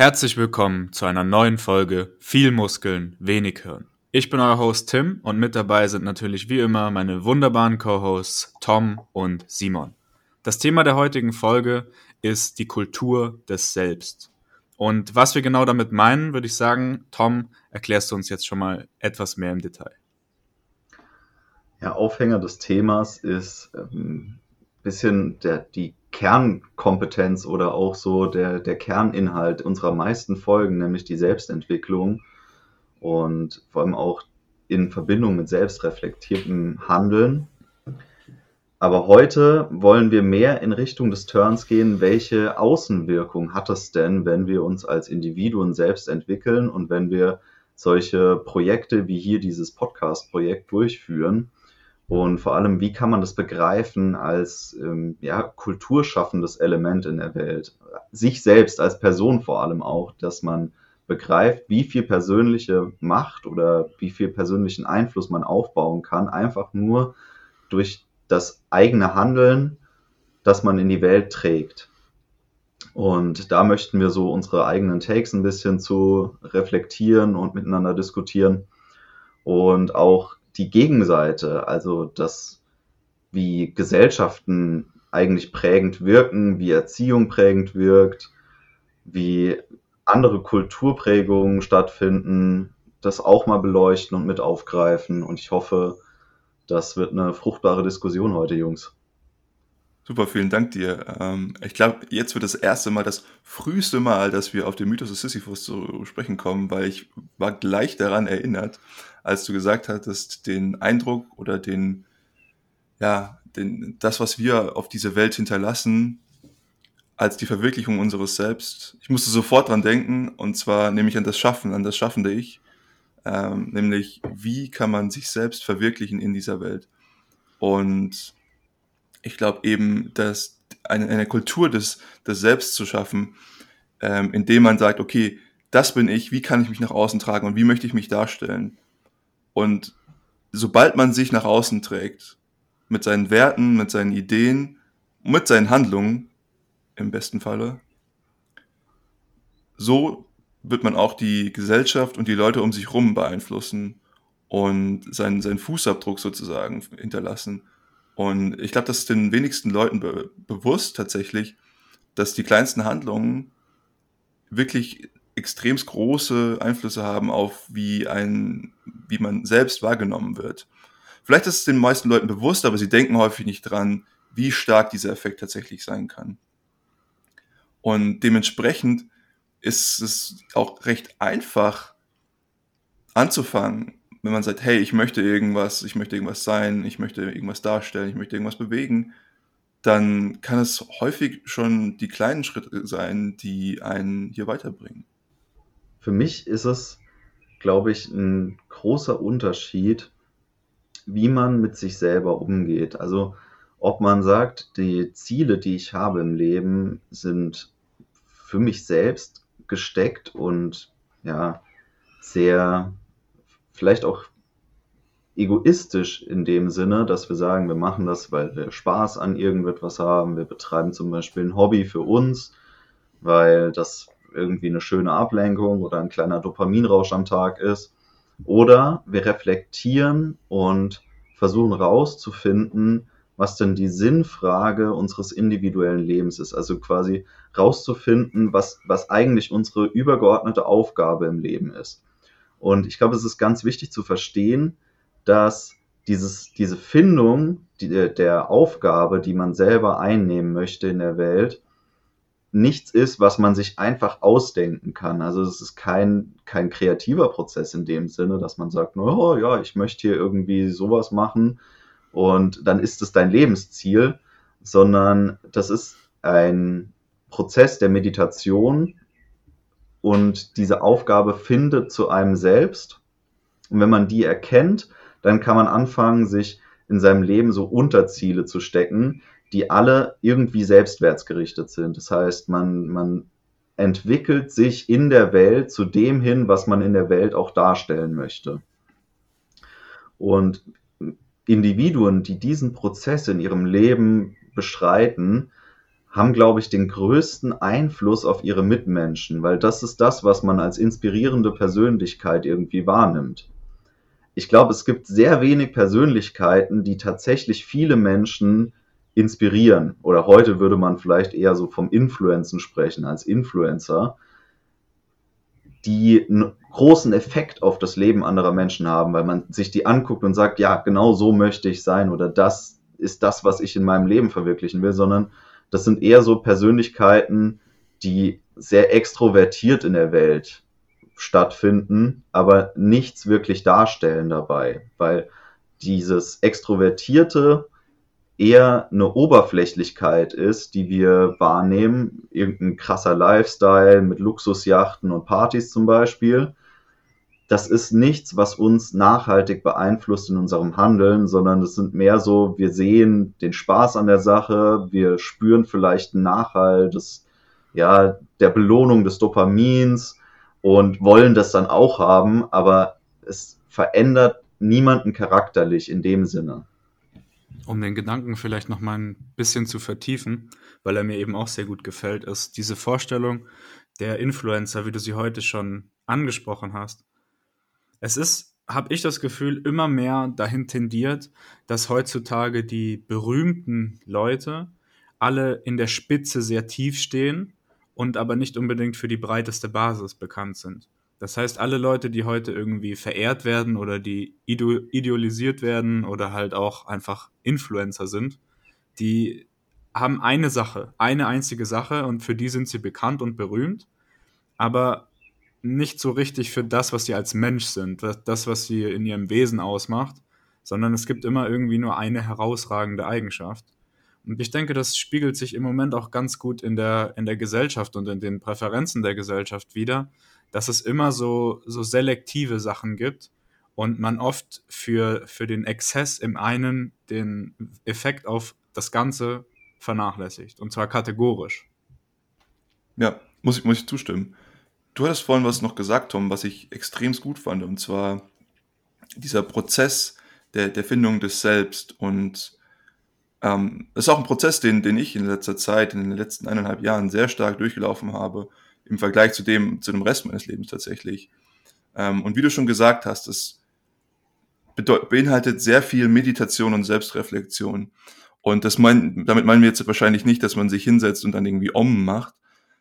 Herzlich willkommen zu einer neuen Folge Viel Muskeln, wenig Hirn. Ich bin euer Host Tim und mit dabei sind natürlich wie immer meine wunderbaren Co-Hosts Tom und Simon. Das Thema der heutigen Folge ist die Kultur des Selbst. Und was wir genau damit meinen, würde ich sagen, Tom, erklärst du uns jetzt schon mal etwas mehr im Detail. Ja, Aufhänger des Themas ist ähm, bisschen der, die Kernkompetenz oder auch so der, der Kerninhalt unserer meisten Folgen, nämlich die Selbstentwicklung und vor allem auch in Verbindung mit selbstreflektiertem Handeln. Aber heute wollen wir mehr in Richtung des Turns gehen. Welche Außenwirkung hat es denn, wenn wir uns als Individuen selbst entwickeln und wenn wir solche Projekte wie hier dieses Podcast-Projekt durchführen? Und vor allem, wie kann man das begreifen als ähm, ja, kulturschaffendes Element in der Welt? Sich selbst als Person vor allem auch, dass man begreift, wie viel persönliche Macht oder wie viel persönlichen Einfluss man aufbauen kann, einfach nur durch das eigene Handeln, das man in die Welt trägt. Und da möchten wir so unsere eigenen Takes ein bisschen zu reflektieren und miteinander diskutieren und auch die Gegenseite, also das, wie Gesellschaften eigentlich prägend wirken, wie Erziehung prägend wirkt, wie andere Kulturprägungen stattfinden, das auch mal beleuchten und mit aufgreifen. Und ich hoffe, das wird eine fruchtbare Diskussion heute, Jungs. Super, vielen Dank dir. Ähm, ich glaube, jetzt wird das erste Mal, das früheste Mal, dass wir auf den Mythos des Sisyphus zu sprechen kommen, weil ich war gleich daran erinnert, als du gesagt hattest, den Eindruck oder den, ja, den, das, was wir auf diese Welt hinterlassen, als die Verwirklichung unseres Selbst. Ich musste sofort dran denken, und zwar nämlich an das Schaffen, an das schaffende Ich. Ähm, nämlich, wie kann man sich selbst verwirklichen in dieser Welt? Und ich glaube eben, dass eine, eine Kultur des, des Selbst zu schaffen, ähm, indem man sagt, okay, das bin ich, wie kann ich mich nach außen tragen und wie möchte ich mich darstellen? Und sobald man sich nach außen trägt, mit seinen Werten, mit seinen Ideen, mit seinen Handlungen, im besten Falle, so wird man auch die Gesellschaft und die Leute um sich herum beeinflussen und seinen, seinen Fußabdruck sozusagen hinterlassen. Und ich glaube, das ist den wenigsten Leuten be bewusst tatsächlich, dass die kleinsten Handlungen wirklich extremst große Einflüsse haben auf wie ein, wie man selbst wahrgenommen wird. Vielleicht ist es den meisten Leuten bewusst, aber sie denken häufig nicht dran, wie stark dieser Effekt tatsächlich sein kann. Und dementsprechend ist es auch recht einfach anzufangen, wenn man sagt, hey, ich möchte irgendwas, ich möchte irgendwas sein, ich möchte irgendwas darstellen, ich möchte irgendwas bewegen, dann kann es häufig schon die kleinen Schritte sein, die einen hier weiterbringen. Für mich ist es, glaube ich, ein großer Unterschied, wie man mit sich selber umgeht. Also ob man sagt, die Ziele, die ich habe im Leben, sind für mich selbst gesteckt und ja, sehr vielleicht auch egoistisch in dem Sinne, dass wir sagen, wir machen das, weil wir Spaß an irgendetwas haben. Wir betreiben zum Beispiel ein Hobby für uns, weil das irgendwie eine schöne Ablenkung oder ein kleiner Dopaminrausch am Tag ist. Oder wir reflektieren und versuchen rauszufinden, was denn die Sinnfrage unseres individuellen Lebens ist. Also quasi rauszufinden, was, was eigentlich unsere übergeordnete Aufgabe im Leben ist. Und ich glaube, es ist ganz wichtig zu verstehen, dass dieses, diese Findung die, der Aufgabe, die man selber einnehmen möchte in der Welt, nichts ist, was man sich einfach ausdenken kann. Also es ist kein, kein kreativer Prozess in dem Sinne, dass man sagt, oh ja, ich möchte hier irgendwie sowas machen und dann ist es dein Lebensziel, sondern das ist ein Prozess der Meditation und diese Aufgabe findet zu einem selbst. Und wenn man die erkennt, dann kann man anfangen, sich in seinem Leben so Unterziele zu stecken, die alle irgendwie selbstwärtsgerichtet sind. Das heißt, man, man entwickelt sich in der Welt zu dem hin, was man in der Welt auch darstellen möchte. Und Individuen, die diesen Prozess in ihrem Leben beschreiten, haben, glaube ich, den größten Einfluss auf ihre Mitmenschen, weil das ist das, was man als inspirierende Persönlichkeit irgendwie wahrnimmt. Ich glaube, es gibt sehr wenig Persönlichkeiten, die tatsächlich viele Menschen inspirieren. Oder heute würde man vielleicht eher so vom Influencen sprechen als Influencer, die einen großen Effekt auf das Leben anderer Menschen haben, weil man sich die anguckt und sagt, ja, genau so möchte ich sein oder das ist das, was ich in meinem Leben verwirklichen will, sondern das sind eher so Persönlichkeiten, die sehr extrovertiert in der Welt stattfinden, aber nichts wirklich darstellen dabei, weil dieses Extrovertierte eher eine Oberflächlichkeit ist, die wir wahrnehmen, irgendein krasser Lifestyle mit Luxusjachten und Partys zum Beispiel. Das ist nichts, was uns nachhaltig beeinflusst in unserem Handeln, sondern es sind mehr so, wir sehen den Spaß an der Sache, wir spüren vielleicht einen Nachhalt des, ja, der Belohnung des Dopamins und wollen das dann auch haben, aber es verändert niemanden charakterlich in dem Sinne um den Gedanken vielleicht noch mal ein bisschen zu vertiefen, weil er mir eben auch sehr gut gefällt, ist diese Vorstellung der Influencer, wie du sie heute schon angesprochen hast. Es ist, habe ich das Gefühl, immer mehr dahin tendiert, dass heutzutage die berühmten Leute alle in der Spitze sehr tief stehen und aber nicht unbedingt für die breiteste Basis bekannt sind. Das heißt, alle Leute, die heute irgendwie verehrt werden oder die idealisiert werden oder halt auch einfach Influencer sind, die haben eine Sache, eine einzige Sache und für die sind sie bekannt und berühmt, aber nicht so richtig für das, was sie als Mensch sind, das, was sie in ihrem Wesen ausmacht, sondern es gibt immer irgendwie nur eine herausragende Eigenschaft. Und ich denke, das spiegelt sich im Moment auch ganz gut in der, in der Gesellschaft und in den Präferenzen der Gesellschaft wieder, dass es immer so, so selektive Sachen gibt und man oft für, für den Exzess im einen den Effekt auf das Ganze vernachlässigt. Und zwar kategorisch. Ja, muss ich, muss ich zustimmen. Du hattest vorhin was noch gesagt, Tom, was ich extrem gut fand, und zwar dieser Prozess der, der Findung des Selbst. Und ähm, ist auch ein Prozess, den, den ich in letzter Zeit, in den letzten eineinhalb Jahren sehr stark durchgelaufen habe im Vergleich zu dem, zu dem Rest meines Lebens tatsächlich. Ähm, und wie du schon gesagt hast, es beinhaltet sehr viel Meditation und Selbstreflexion. Und das mein, damit meinen wir jetzt wahrscheinlich nicht, dass man sich hinsetzt und dann irgendwie Om macht,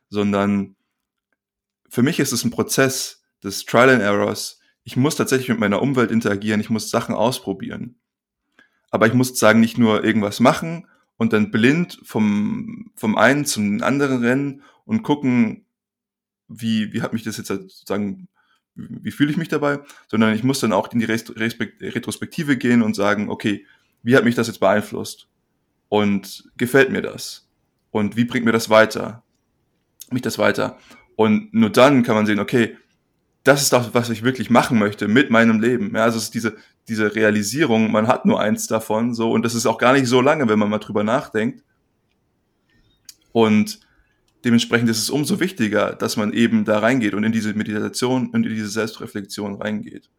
sondern für mich ist es ein Prozess des Trial and Errors. Ich muss tatsächlich mit meiner Umwelt interagieren, ich muss Sachen ausprobieren. Aber ich muss sagen, nicht nur irgendwas machen und dann blind vom, vom einen zum anderen rennen und gucken, wie, wie hat mich das jetzt sozusagen, wie fühle ich mich dabei, sondern ich muss dann auch in die Retrospektive gehen und sagen, okay, wie hat mich das jetzt beeinflusst? Und gefällt mir das? Und wie bringt mir das weiter? Mich das weiter? Und nur dann kann man sehen, okay, das ist das, was ich wirklich machen möchte mit meinem Leben. Ja, also es ist diese, diese Realisierung, man hat nur eins davon, so, und das ist auch gar nicht so lange, wenn man mal drüber nachdenkt. Und dementsprechend ist es umso wichtiger, dass man eben da reingeht und in diese Meditation und in diese Selbstreflexion reingeht.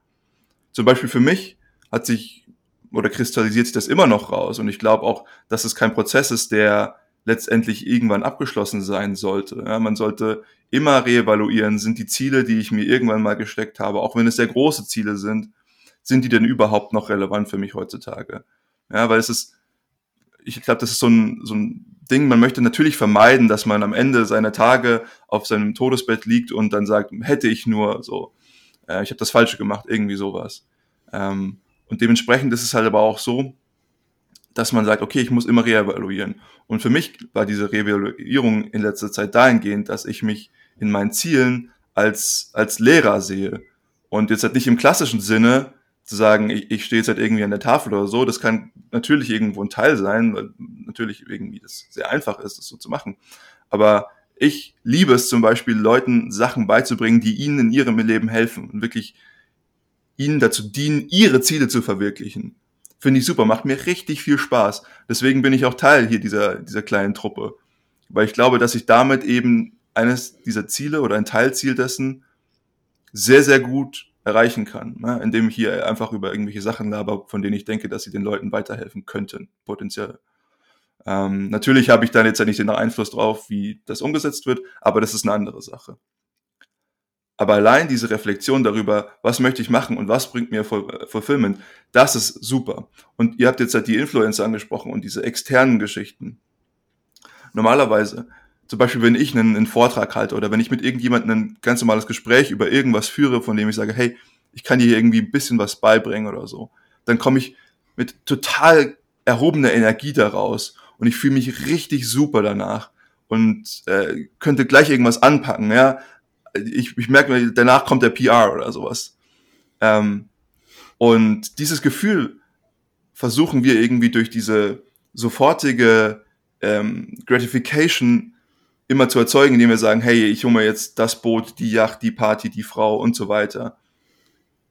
Zum Beispiel für mich hat sich oder kristallisiert sich das immer noch raus und ich glaube auch, dass es kein Prozess ist, der letztendlich irgendwann abgeschlossen sein sollte. Ja, man sollte immer reevaluieren, sind die Ziele, die ich mir irgendwann mal gesteckt habe, auch wenn es sehr große Ziele sind, sind die denn überhaupt noch relevant für mich heutzutage? Ja, weil es ist, ich glaube, das ist so ein, so ein Ding, man möchte natürlich vermeiden, dass man am Ende seiner Tage auf seinem Todesbett liegt und dann sagt, hätte ich nur so, äh, ich habe das Falsche gemacht, irgendwie sowas. Ähm, und dementsprechend ist es halt aber auch so, dass man sagt, okay, ich muss immer reevaluieren. Und für mich war diese Reevaluierung in letzter Zeit dahingehend, dass ich mich in meinen Zielen als, als Lehrer sehe. Und jetzt halt nicht im klassischen Sinne, zu sagen, ich, ich stehe jetzt halt irgendwie an der Tafel oder so, das kann natürlich irgendwo ein Teil sein, weil natürlich irgendwie das sehr einfach ist, das so zu machen. Aber ich liebe es zum Beispiel, Leuten Sachen beizubringen, die ihnen in ihrem Leben helfen und wirklich ihnen dazu dienen, ihre Ziele zu verwirklichen. Finde ich super, macht mir richtig viel Spaß. Deswegen bin ich auch Teil hier dieser, dieser kleinen Truppe. Weil ich glaube, dass ich damit eben eines dieser Ziele oder ein Teilziel dessen sehr, sehr gut erreichen kann, ne? indem ich hier einfach über irgendwelche Sachen laber, von denen ich denke, dass sie den Leuten weiterhelfen könnten, potenziell. Ähm, natürlich habe ich dann jetzt ja nicht den Einfluss drauf, wie das umgesetzt wird, aber das ist eine andere Sache. Aber allein diese Reflexion darüber, was möchte ich machen und was bringt mir Fulfillment, das ist super. Und ihr habt jetzt halt die Influencer angesprochen und diese externen Geschichten. Normalerweise, zum Beispiel, wenn ich einen, einen Vortrag halte oder wenn ich mit irgendjemandem ein ganz normales Gespräch über irgendwas führe, von dem ich sage, hey, ich kann dir irgendwie ein bisschen was beibringen oder so, dann komme ich mit total erhobener Energie daraus und ich fühle mich richtig super danach und äh, könnte gleich irgendwas anpacken, ja ich, ich merke, danach kommt der PR oder sowas. Ähm, und dieses Gefühl versuchen wir irgendwie durch diese sofortige ähm, Gratification immer zu erzeugen, indem wir sagen, hey, ich hole mir jetzt das Boot, die Yacht, die Party, die Frau und so weiter.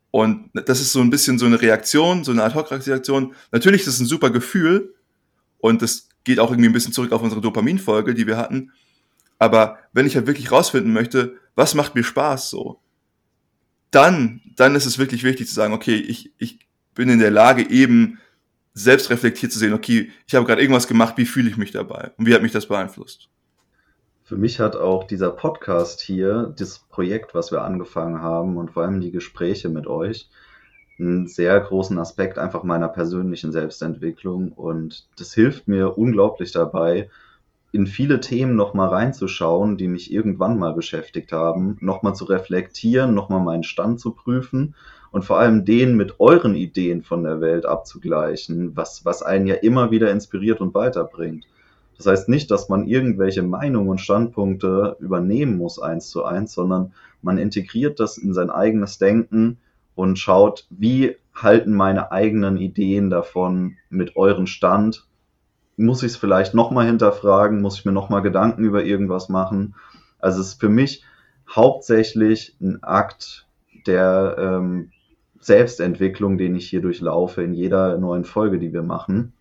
Und das ist so ein bisschen so eine Reaktion, so eine Ad-Hoc-Reaktion. Natürlich ist es ein super Gefühl und das geht auch irgendwie ein bisschen zurück auf unsere Dopaminfolge, die wir hatten. Aber wenn ich halt wirklich rausfinden möchte, was macht mir Spaß so, dann, dann ist es wirklich wichtig zu sagen, okay, ich, ich bin in der Lage, eben selbst reflektiert zu sehen, okay, ich habe gerade irgendwas gemacht, wie fühle ich mich dabei und wie hat mich das beeinflusst? Für mich hat auch dieser Podcast hier, das Projekt, was wir angefangen haben und vor allem die Gespräche mit euch, einen sehr großen Aspekt einfach meiner persönlichen Selbstentwicklung und das hilft mir unglaublich dabei, in viele Themen nochmal reinzuschauen, die mich irgendwann mal beschäftigt haben, nochmal zu reflektieren, nochmal meinen Stand zu prüfen und vor allem den mit euren Ideen von der Welt abzugleichen, was, was einen ja immer wieder inspiriert und weiterbringt. Das heißt nicht, dass man irgendwelche Meinungen und Standpunkte übernehmen muss eins zu eins, sondern man integriert das in sein eigenes Denken und schaut, wie halten meine eigenen Ideen davon mit euren Stand muss ich es vielleicht nochmal hinterfragen, muss ich mir nochmal Gedanken über irgendwas machen. Also es ist für mich hauptsächlich ein Akt der ähm, Selbstentwicklung, den ich hier durchlaufe in jeder neuen Folge, die wir machen.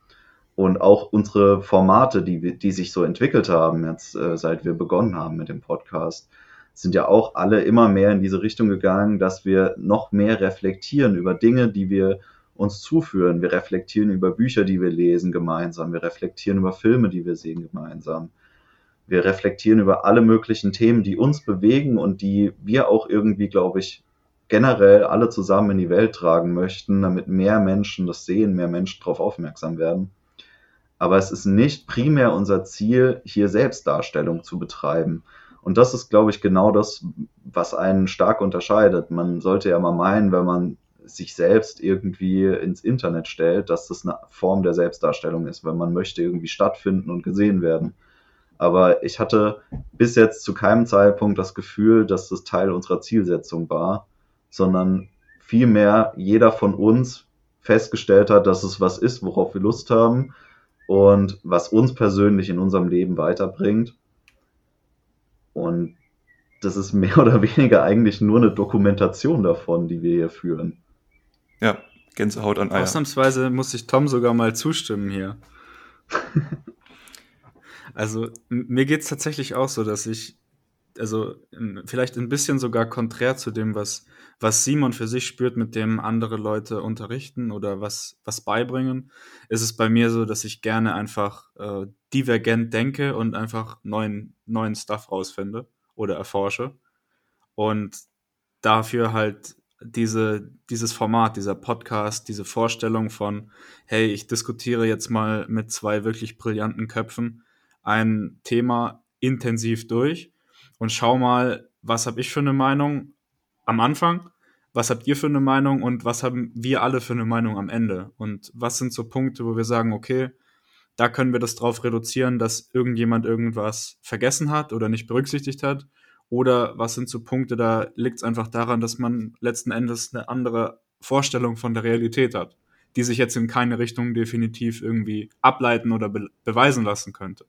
Und auch unsere Formate, die, die sich so entwickelt haben, jetzt äh, seit wir begonnen haben mit dem Podcast, sind ja auch alle immer mehr in diese Richtung gegangen, dass wir noch mehr reflektieren über Dinge, die wir uns zuführen. Wir reflektieren über Bücher, die wir lesen gemeinsam. Wir reflektieren über Filme, die wir sehen gemeinsam. Wir reflektieren über alle möglichen Themen, die uns bewegen und die wir auch irgendwie, glaube ich, generell alle zusammen in die Welt tragen möchten, damit mehr Menschen das sehen, mehr Menschen darauf aufmerksam werden. Aber es ist nicht primär unser Ziel, hier Selbstdarstellung zu betreiben. Und das ist, glaube ich, genau das, was einen stark unterscheidet. Man sollte ja mal meinen, wenn man sich selbst irgendwie ins Internet stellt, dass das eine Form der Selbstdarstellung ist, weil man möchte irgendwie stattfinden und gesehen werden. Aber ich hatte bis jetzt zu keinem Zeitpunkt das Gefühl, dass das Teil unserer Zielsetzung war, sondern vielmehr jeder von uns festgestellt hat, dass es was ist, worauf wir Lust haben und was uns persönlich in unserem Leben weiterbringt. Und das ist mehr oder weniger eigentlich nur eine Dokumentation davon, die wir hier führen. Ja, Gänsehaut an Eier. Ausnahmsweise muss ich Tom sogar mal zustimmen hier. also, mir geht es tatsächlich auch so, dass ich, also vielleicht ein bisschen sogar konträr zu dem, was, was Simon für sich spürt, mit dem andere Leute unterrichten oder was, was beibringen, ist es bei mir so, dass ich gerne einfach äh, divergent denke und einfach neuen, neuen Stuff rausfinde oder erforsche. Und dafür halt diese, dieses Format, dieser Podcast, diese Vorstellung von, hey, ich diskutiere jetzt mal mit zwei wirklich brillanten Köpfen ein Thema intensiv durch und schau mal, was habe ich für eine Meinung am Anfang, was habt ihr für eine Meinung? Und was haben wir alle für eine Meinung am Ende? Und was sind so Punkte, wo wir sagen, okay, da können wir das drauf reduzieren, dass irgendjemand irgendwas vergessen hat oder nicht berücksichtigt hat? Oder was sind so Punkte, da liegt es einfach daran, dass man letzten Endes eine andere Vorstellung von der Realität hat, die sich jetzt in keine Richtung definitiv irgendwie ableiten oder be beweisen lassen könnte.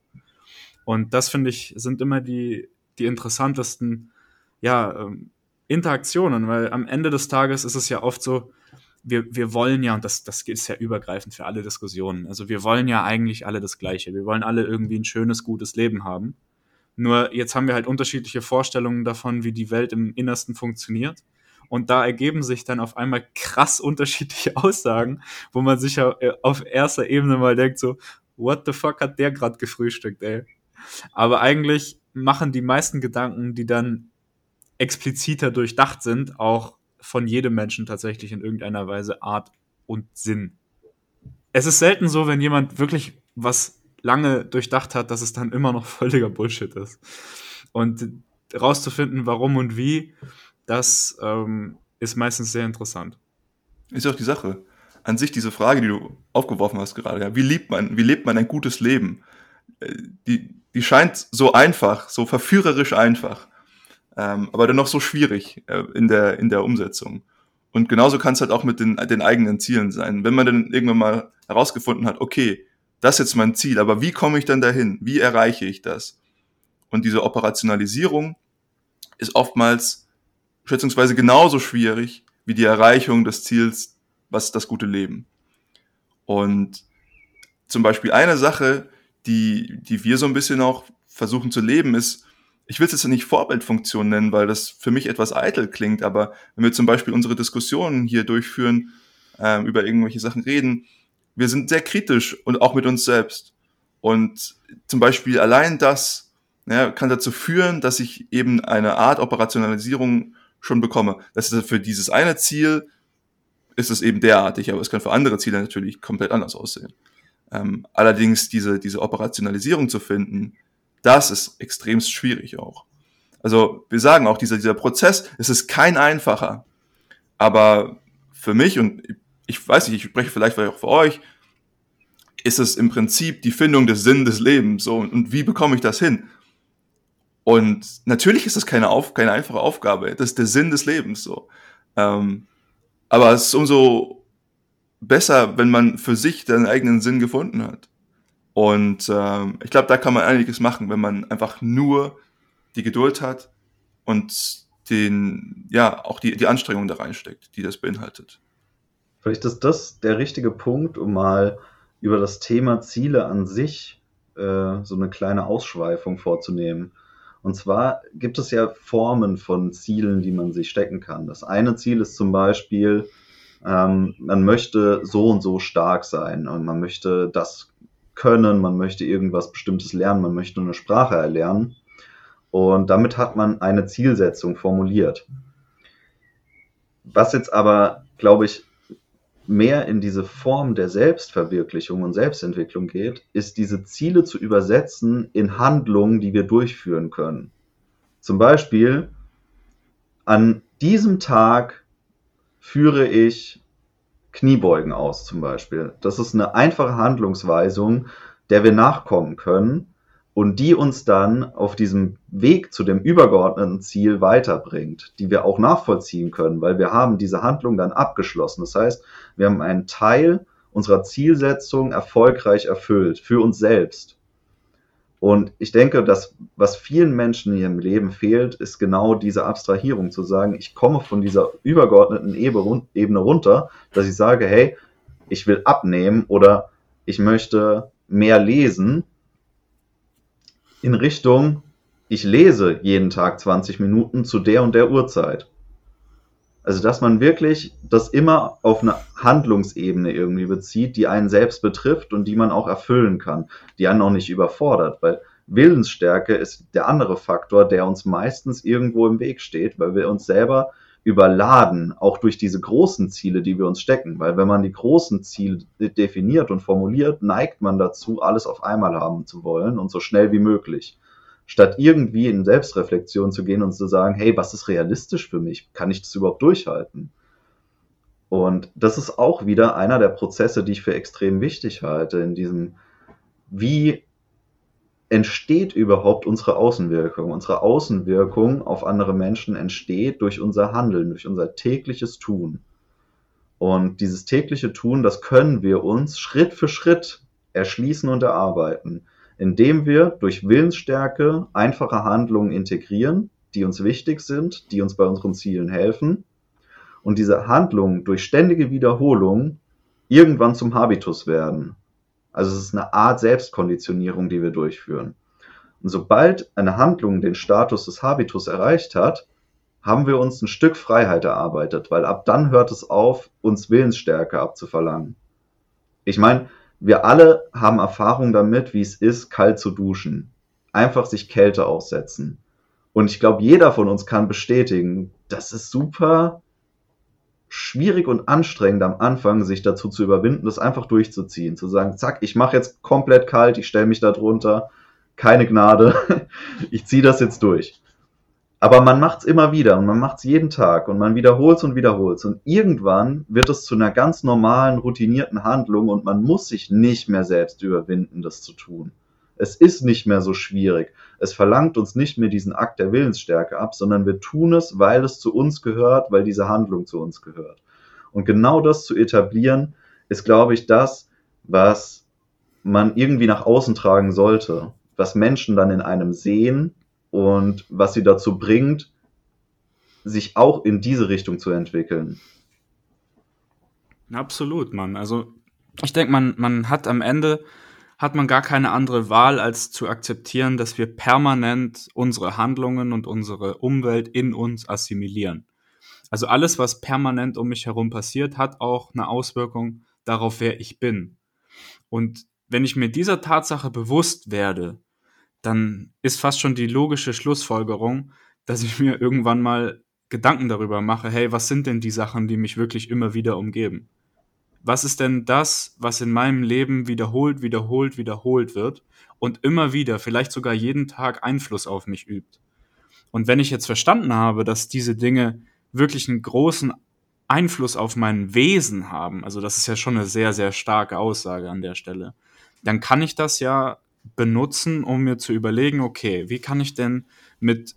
Und das finde ich, sind immer die, die interessantesten ja, ähm, Interaktionen, weil am Ende des Tages ist es ja oft so, wir, wir wollen ja, und das, das ist ja übergreifend für alle Diskussionen, also wir wollen ja eigentlich alle das Gleiche. Wir wollen alle irgendwie ein schönes, gutes Leben haben. Nur jetzt haben wir halt unterschiedliche Vorstellungen davon, wie die Welt im Innersten funktioniert. Und da ergeben sich dann auf einmal krass unterschiedliche Aussagen, wo man sich ja äh, auf erster Ebene mal denkt so, what the fuck hat der gerade gefrühstückt, ey? Aber eigentlich machen die meisten Gedanken, die dann expliziter durchdacht sind, auch von jedem Menschen tatsächlich in irgendeiner Weise Art und Sinn. Es ist selten so, wenn jemand wirklich was lange durchdacht hat, dass es dann immer noch völliger Bullshit ist. Und rauszufinden, warum und wie, das ähm, ist meistens sehr interessant. Ist auch die Sache. An sich diese Frage, die du aufgeworfen hast gerade, ja, wie lebt man, wie lebt man ein gutes Leben? Äh, die, die scheint so einfach, so verführerisch einfach, ähm, aber dennoch so schwierig äh, in, der, in der Umsetzung. Und genauso kann es halt auch mit den, den eigenen Zielen sein. Wenn man dann irgendwann mal herausgefunden hat, okay, das ist jetzt mein Ziel, aber wie komme ich dann dahin? Wie erreiche ich das? Und diese Operationalisierung ist oftmals schätzungsweise genauso schwierig wie die Erreichung des Ziels, was das gute Leben. Und zum Beispiel eine Sache, die, die wir so ein bisschen auch versuchen zu leben, ist, ich will es jetzt nicht Vorbildfunktion nennen, weil das für mich etwas eitel klingt, aber wenn wir zum Beispiel unsere Diskussionen hier durchführen, äh, über irgendwelche Sachen reden, wir sind sehr kritisch und auch mit uns selbst. Und zum Beispiel allein das ja, kann dazu führen, dass ich eben eine Art Operationalisierung schon bekomme. Das ist für dieses eine Ziel ist es eben derartig, aber es kann für andere Ziele natürlich komplett anders aussehen. Ähm, allerdings diese, diese Operationalisierung zu finden, das ist extremst schwierig auch. Also wir sagen auch, dieser, dieser Prozess, es ist kein einfacher. Aber für mich, und ich weiß nicht, ich spreche vielleicht auch für euch, ist es im Prinzip die Findung des Sinn des Lebens. So, und wie bekomme ich das hin? Und natürlich ist das keine, Auf, keine einfache Aufgabe. Das ist der Sinn des Lebens. So. Ähm, aber es ist umso besser, wenn man für sich den eigenen Sinn gefunden hat. Und ähm, ich glaube, da kann man einiges machen, wenn man einfach nur die Geduld hat und den, ja, auch die, die Anstrengung da reinsteckt, die das beinhaltet. Vielleicht ist das der richtige Punkt, um mal über das Thema Ziele an sich äh, so eine kleine Ausschweifung vorzunehmen. Und zwar gibt es ja Formen von Zielen, die man sich stecken kann. Das eine Ziel ist zum Beispiel, ähm, man möchte so und so stark sein und man möchte das können, man möchte irgendwas Bestimmtes lernen, man möchte eine Sprache erlernen. Und damit hat man eine Zielsetzung formuliert. Was jetzt aber, glaube ich, mehr in diese Form der Selbstverwirklichung und Selbstentwicklung geht, ist diese Ziele zu übersetzen in Handlungen, die wir durchführen können. Zum Beispiel, an diesem Tag führe ich Kniebeugen aus zum Beispiel. Das ist eine einfache Handlungsweisung, der wir nachkommen können und die uns dann auf diesem Weg zu dem übergeordneten Ziel weiterbringt, die wir auch nachvollziehen können, weil wir haben diese Handlung dann abgeschlossen. Das heißt, wir haben einen Teil unserer Zielsetzung erfolgreich erfüllt für uns selbst. Und ich denke, dass was vielen Menschen in ihrem Leben fehlt, ist genau diese Abstrahierung, zu sagen, ich komme von dieser übergeordneten Ebene runter, dass ich sage, hey, ich will abnehmen oder ich möchte mehr lesen in Richtung, ich lese jeden Tag 20 Minuten zu der und der Uhrzeit. Also, dass man wirklich das immer auf eine Handlungsebene irgendwie bezieht, die einen selbst betrifft und die man auch erfüllen kann, die einen auch nicht überfordert, weil Willensstärke ist der andere Faktor, der uns meistens irgendwo im Weg steht, weil wir uns selber überladen, auch durch diese großen Ziele, die wir uns stecken. Weil wenn man die großen Ziele definiert und formuliert, neigt man dazu, alles auf einmal haben zu wollen und so schnell wie möglich. Statt irgendwie in Selbstreflexion zu gehen und zu sagen, hey, was ist realistisch für mich? Kann ich das überhaupt durchhalten? Und das ist auch wieder einer der Prozesse, die ich für extrem wichtig halte, in diesem, wie entsteht überhaupt unsere Außenwirkung? Unsere Außenwirkung auf andere Menschen entsteht durch unser Handeln, durch unser tägliches Tun. Und dieses tägliche Tun, das können wir uns Schritt für Schritt erschließen und erarbeiten, indem wir durch Willensstärke einfache Handlungen integrieren, die uns wichtig sind, die uns bei unseren Zielen helfen und diese Handlungen durch ständige Wiederholung irgendwann zum Habitus werden. Also es ist eine Art Selbstkonditionierung, die wir durchführen. Und sobald eine Handlung den Status des Habitus erreicht hat, haben wir uns ein Stück Freiheit erarbeitet, weil ab dann hört es auf, uns Willensstärke abzuverlangen. Ich meine, wir alle haben Erfahrung damit, wie es ist, kalt zu duschen. Einfach sich Kälte aussetzen. Und ich glaube, jeder von uns kann bestätigen, das ist super schwierig und anstrengend am Anfang, sich dazu zu überwinden, das einfach durchzuziehen. Zu sagen, zack, ich mache jetzt komplett kalt, ich stelle mich da drunter, keine Gnade, ich ziehe das jetzt durch. Aber man macht es immer wieder und man macht es jeden Tag und man wiederholt es und wiederholt es. Und irgendwann wird es zu einer ganz normalen, routinierten Handlung und man muss sich nicht mehr selbst überwinden, das zu tun. Es ist nicht mehr so schwierig. Es verlangt uns nicht mehr diesen Akt der Willensstärke ab, sondern wir tun es, weil es zu uns gehört, weil diese Handlung zu uns gehört. Und genau das zu etablieren, ist, glaube ich, das, was man irgendwie nach außen tragen sollte, was Menschen dann in einem sehen und was sie dazu bringt, sich auch in diese Richtung zu entwickeln. Absolut, Mann. Also ich denke, man, man hat am Ende hat man gar keine andere Wahl, als zu akzeptieren, dass wir permanent unsere Handlungen und unsere Umwelt in uns assimilieren. Also alles, was permanent um mich herum passiert, hat auch eine Auswirkung darauf, wer ich bin. Und wenn ich mir dieser Tatsache bewusst werde, dann ist fast schon die logische Schlussfolgerung, dass ich mir irgendwann mal Gedanken darüber mache, hey, was sind denn die Sachen, die mich wirklich immer wieder umgeben? Was ist denn das, was in meinem Leben wiederholt, wiederholt, wiederholt wird und immer wieder, vielleicht sogar jeden Tag Einfluss auf mich übt? Und wenn ich jetzt verstanden habe, dass diese Dinge wirklich einen großen Einfluss auf mein Wesen haben, also das ist ja schon eine sehr, sehr starke Aussage an der Stelle, dann kann ich das ja benutzen, um mir zu überlegen, okay, wie kann ich denn mit,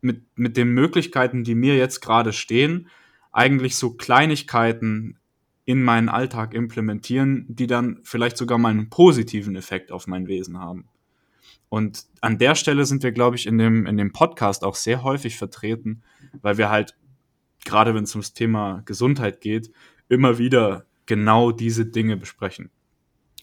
mit, mit den Möglichkeiten, die mir jetzt gerade stehen, eigentlich so Kleinigkeiten in meinen Alltag implementieren, die dann vielleicht sogar mal einen positiven Effekt auf mein Wesen haben. Und an der Stelle sind wir, glaube ich, in dem, in dem Podcast auch sehr häufig vertreten, weil wir halt, gerade wenn es ums Thema Gesundheit geht, immer wieder genau diese Dinge besprechen.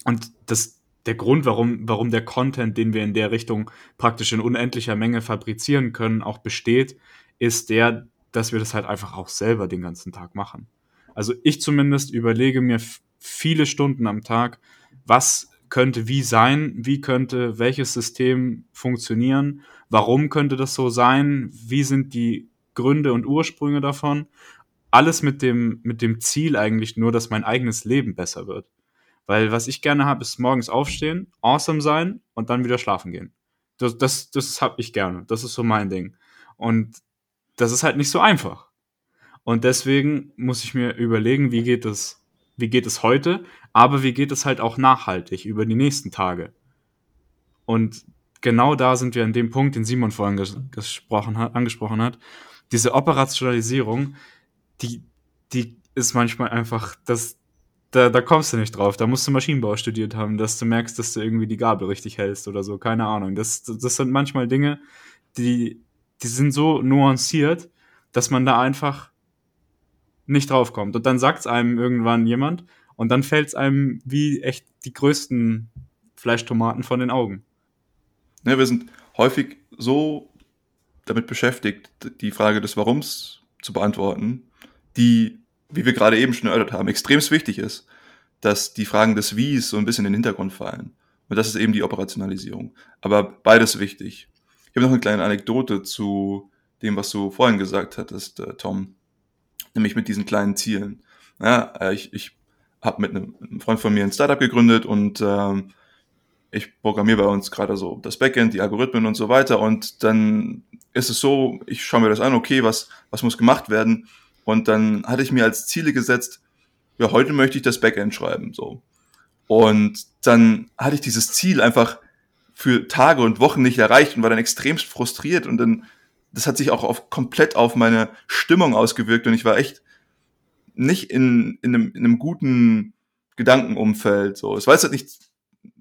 Und das, der Grund, warum, warum der Content, den wir in der Richtung praktisch in unendlicher Menge fabrizieren können, auch besteht, ist der, dass wir das halt einfach auch selber den ganzen Tag machen. Also ich zumindest überlege mir viele Stunden am Tag, was könnte wie sein, wie könnte welches System funktionieren, warum könnte das so sein, wie sind die Gründe und Ursprünge davon. Alles mit dem, mit dem Ziel eigentlich nur, dass mein eigenes Leben besser wird. Weil was ich gerne habe, ist morgens aufstehen, awesome sein und dann wieder schlafen gehen. Das, das, das habe ich gerne. Das ist so mein Ding. Und das ist halt nicht so einfach. Und deswegen muss ich mir überlegen, wie geht es, wie geht es heute, aber wie geht es halt auch nachhaltig über die nächsten Tage. Und genau da sind wir an dem Punkt, den Simon vorhin ges gesprochen hat, angesprochen hat. Diese Operationalisierung, die, die ist manchmal einfach das, da, da kommst du nicht drauf. Da musst du Maschinenbau studiert haben, dass du merkst, dass du irgendwie die Gabel richtig hältst oder so. Keine Ahnung. Das, das sind manchmal Dinge, die, die sind so nuanciert, dass man da einfach nicht draufkommt. Und dann sagt es einem irgendwann jemand und dann fällt es einem wie echt die größten Fleischtomaten von den Augen. Ja, wir sind häufig so damit beschäftigt, die Frage des Warums zu beantworten, die wie wir gerade eben schon erörtert haben, extrem wichtig ist, dass die Fragen des Wies so ein bisschen in den Hintergrund fallen. Und das ist eben die Operationalisierung. Aber beides wichtig. Ich habe noch eine kleine Anekdote zu dem, was du vorhin gesagt hattest, äh, Tom. Nämlich mit diesen kleinen Zielen. Ja, äh, ich ich habe mit einem, einem, Freund von mir ein Startup gegründet und ähm, ich programmiere bei uns gerade so das Backend, die Algorithmen und so weiter. Und dann ist es so, ich schaue mir das an, okay, was, was muss gemacht werden? Und dann hatte ich mir als Ziele gesetzt, ja, heute möchte ich das Backend schreiben, so. Und dann hatte ich dieses Ziel einfach für Tage und Wochen nicht erreicht und war dann extremst frustriert und dann, das hat sich auch auf, komplett auf meine Stimmung ausgewirkt und ich war echt nicht in, in, einem, in einem guten Gedankenumfeld, so. Es war jetzt halt nicht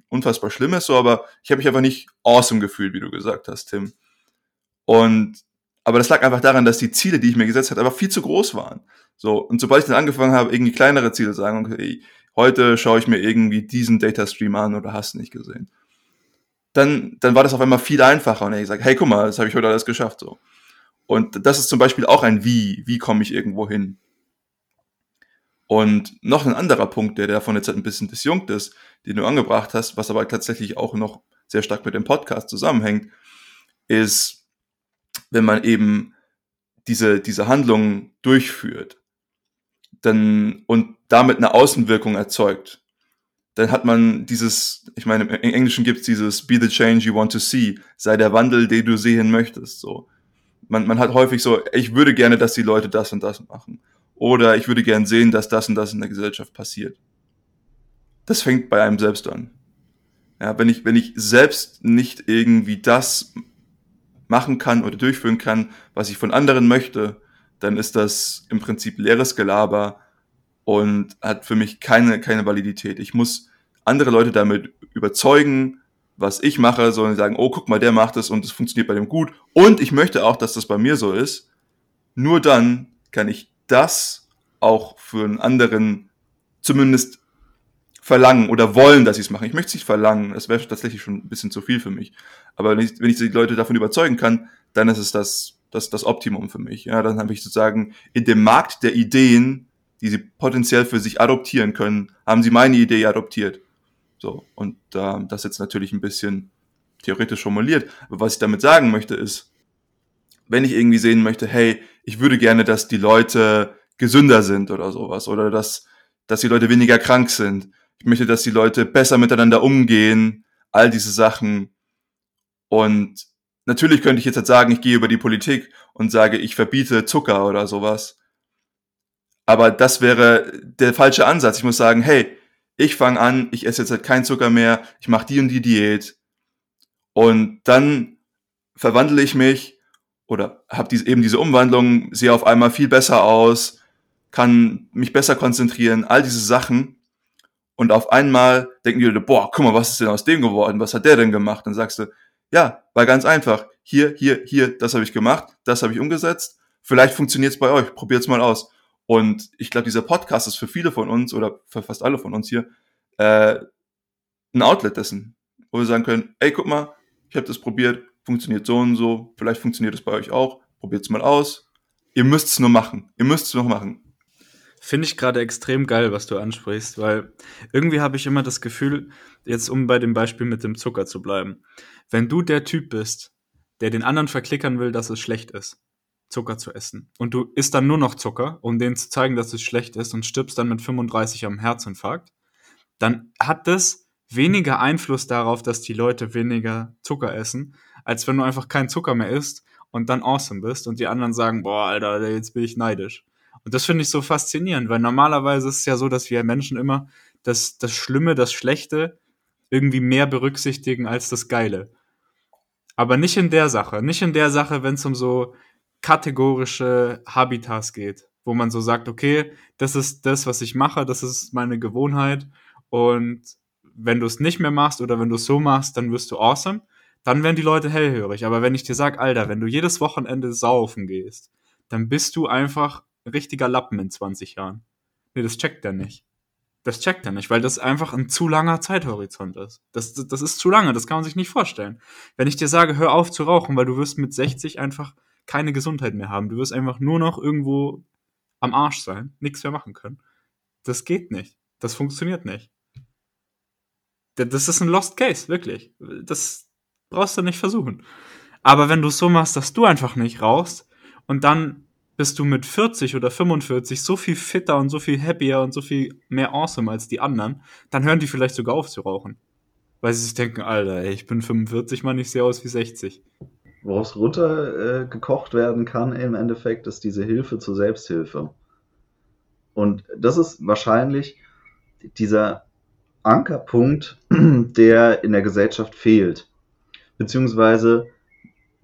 unfassbar Schlimmes, so, aber ich habe mich einfach nicht awesome gefühlt, wie du gesagt hast, Tim. Und aber das lag einfach daran, dass die Ziele, die ich mir gesetzt hatte, einfach viel zu groß waren. So, und sobald ich dann angefangen habe, irgendwie kleinere Ziele zu sagen, okay, heute schaue ich mir irgendwie diesen Data Stream an oder hast nicht gesehen. Dann, dann war das auf einmal viel einfacher und ich sage, hey, guck mal, das habe ich heute alles geschafft, so. Und das ist zum Beispiel auch ein Wie, wie komme ich irgendwo hin? Und noch ein anderer Punkt, der davon jetzt halt ein bisschen disjunkt ist, den du angebracht hast, was aber tatsächlich auch noch sehr stark mit dem Podcast zusammenhängt, ist, wenn man eben diese, diese Handlungen durchführt dann, und damit eine Außenwirkung erzeugt, dann hat man dieses, ich meine, im Englischen gibt's dieses Be the change you want to see, sei der Wandel, den du sehen möchtest. So. Man, man hat häufig so, ich würde gerne, dass die Leute das und das machen. Oder ich würde gerne sehen, dass das und das in der Gesellschaft passiert. Das fängt bei einem selbst an. Ja, wenn ich, wenn ich selbst nicht irgendwie das machen kann oder durchführen kann, was ich von anderen möchte, dann ist das im Prinzip leeres Gelaber und hat für mich keine, keine Validität. Ich muss andere Leute damit überzeugen, was ich mache, sondern sagen, oh, guck mal, der macht es und es funktioniert bei dem gut. Und ich möchte auch, dass das bei mir so ist. Nur dann kann ich das auch für einen anderen zumindest verlangen oder wollen, dass sie es machen. Ich möchte es nicht verlangen, das wäre tatsächlich schon ein bisschen zu viel für mich. Aber wenn ich, wenn ich die Leute davon überzeugen kann, dann ist es das, das, das Optimum für mich. Ja, dann habe ich sozusagen in dem Markt der Ideen die sie potenziell für sich adoptieren können, haben sie meine Idee adoptiert. So, und äh, das jetzt natürlich ein bisschen theoretisch formuliert. Aber was ich damit sagen möchte, ist, wenn ich irgendwie sehen möchte, hey, ich würde gerne, dass die Leute gesünder sind oder sowas, oder dass, dass die Leute weniger krank sind. Ich möchte, dass die Leute besser miteinander umgehen, all diese Sachen. Und natürlich könnte ich jetzt halt sagen, ich gehe über die Politik und sage, ich verbiete Zucker oder sowas. Aber das wäre der falsche Ansatz. Ich muss sagen, hey, ich fange an, ich esse jetzt halt keinen Zucker mehr, ich mache die und die Diät und dann verwandle ich mich oder habe diese, eben diese Umwandlung, sehe auf einmal viel besser aus, kann mich besser konzentrieren, all diese Sachen und auf einmal denken die Leute, boah, guck mal, was ist denn aus dem geworden, was hat der denn gemacht? Dann sagst du, ja, war ganz einfach, hier, hier, hier, das habe ich gemacht, das habe ich umgesetzt, vielleicht funktioniert es bei euch, probiert's mal aus. Und ich glaube, dieser Podcast ist für viele von uns oder für fast alle von uns hier äh, ein Outlet dessen, wo wir sagen können, ey, guck mal, ich habe das probiert, funktioniert so und so, vielleicht funktioniert es bei euch auch, probiert es mal aus. Ihr müsst es nur machen. Ihr müsst es noch machen. Finde ich gerade extrem geil, was du ansprichst, weil irgendwie habe ich immer das Gefühl, jetzt um bei dem Beispiel mit dem Zucker zu bleiben, wenn du der Typ bist, der den anderen verklickern will, dass es schlecht ist, Zucker zu essen. Und du isst dann nur noch Zucker, um denen zu zeigen, dass es schlecht ist und stirbst dann mit 35 am Herzinfarkt, dann hat das weniger Einfluss darauf, dass die Leute weniger Zucker essen, als wenn du einfach keinen Zucker mehr isst und dann awesome bist und die anderen sagen, boah, Alter, jetzt bin ich neidisch. Und das finde ich so faszinierend, weil normalerweise ist es ja so, dass wir Menschen immer das, das Schlimme, das Schlechte irgendwie mehr berücksichtigen als das Geile. Aber nicht in der Sache. Nicht in der Sache, wenn es um so kategorische Habitats geht, wo man so sagt, okay, das ist das, was ich mache, das ist meine Gewohnheit und wenn du es nicht mehr machst oder wenn du es so machst, dann wirst du awesome, dann werden die Leute hellhörig. Aber wenn ich dir sag, Alter, wenn du jedes Wochenende saufen gehst, dann bist du einfach ein richtiger Lappen in 20 Jahren. Nee, das checkt er nicht. Das checkt er nicht, weil das einfach ein zu langer Zeithorizont ist. Das, das, das ist zu lange, das kann man sich nicht vorstellen. Wenn ich dir sage, hör auf zu rauchen, weil du wirst mit 60 einfach keine Gesundheit mehr haben. Du wirst einfach nur noch irgendwo am Arsch sein, nichts mehr machen können. Das geht nicht. Das funktioniert nicht. Das ist ein Lost Case, wirklich. Das brauchst du nicht versuchen. Aber wenn du es so machst, dass du einfach nicht rauchst und dann bist du mit 40 oder 45 so viel fitter und so viel happier und so viel mehr awesome als die anderen, dann hören die vielleicht sogar auf zu rauchen. Weil sie sich denken, Alter, ey, ich bin 45, Mann, ich sehe aus wie 60 woraus runtergekocht äh, werden kann im Endeffekt, ist diese Hilfe zur Selbsthilfe. Und das ist wahrscheinlich dieser Ankerpunkt, der in der Gesellschaft fehlt. Beziehungsweise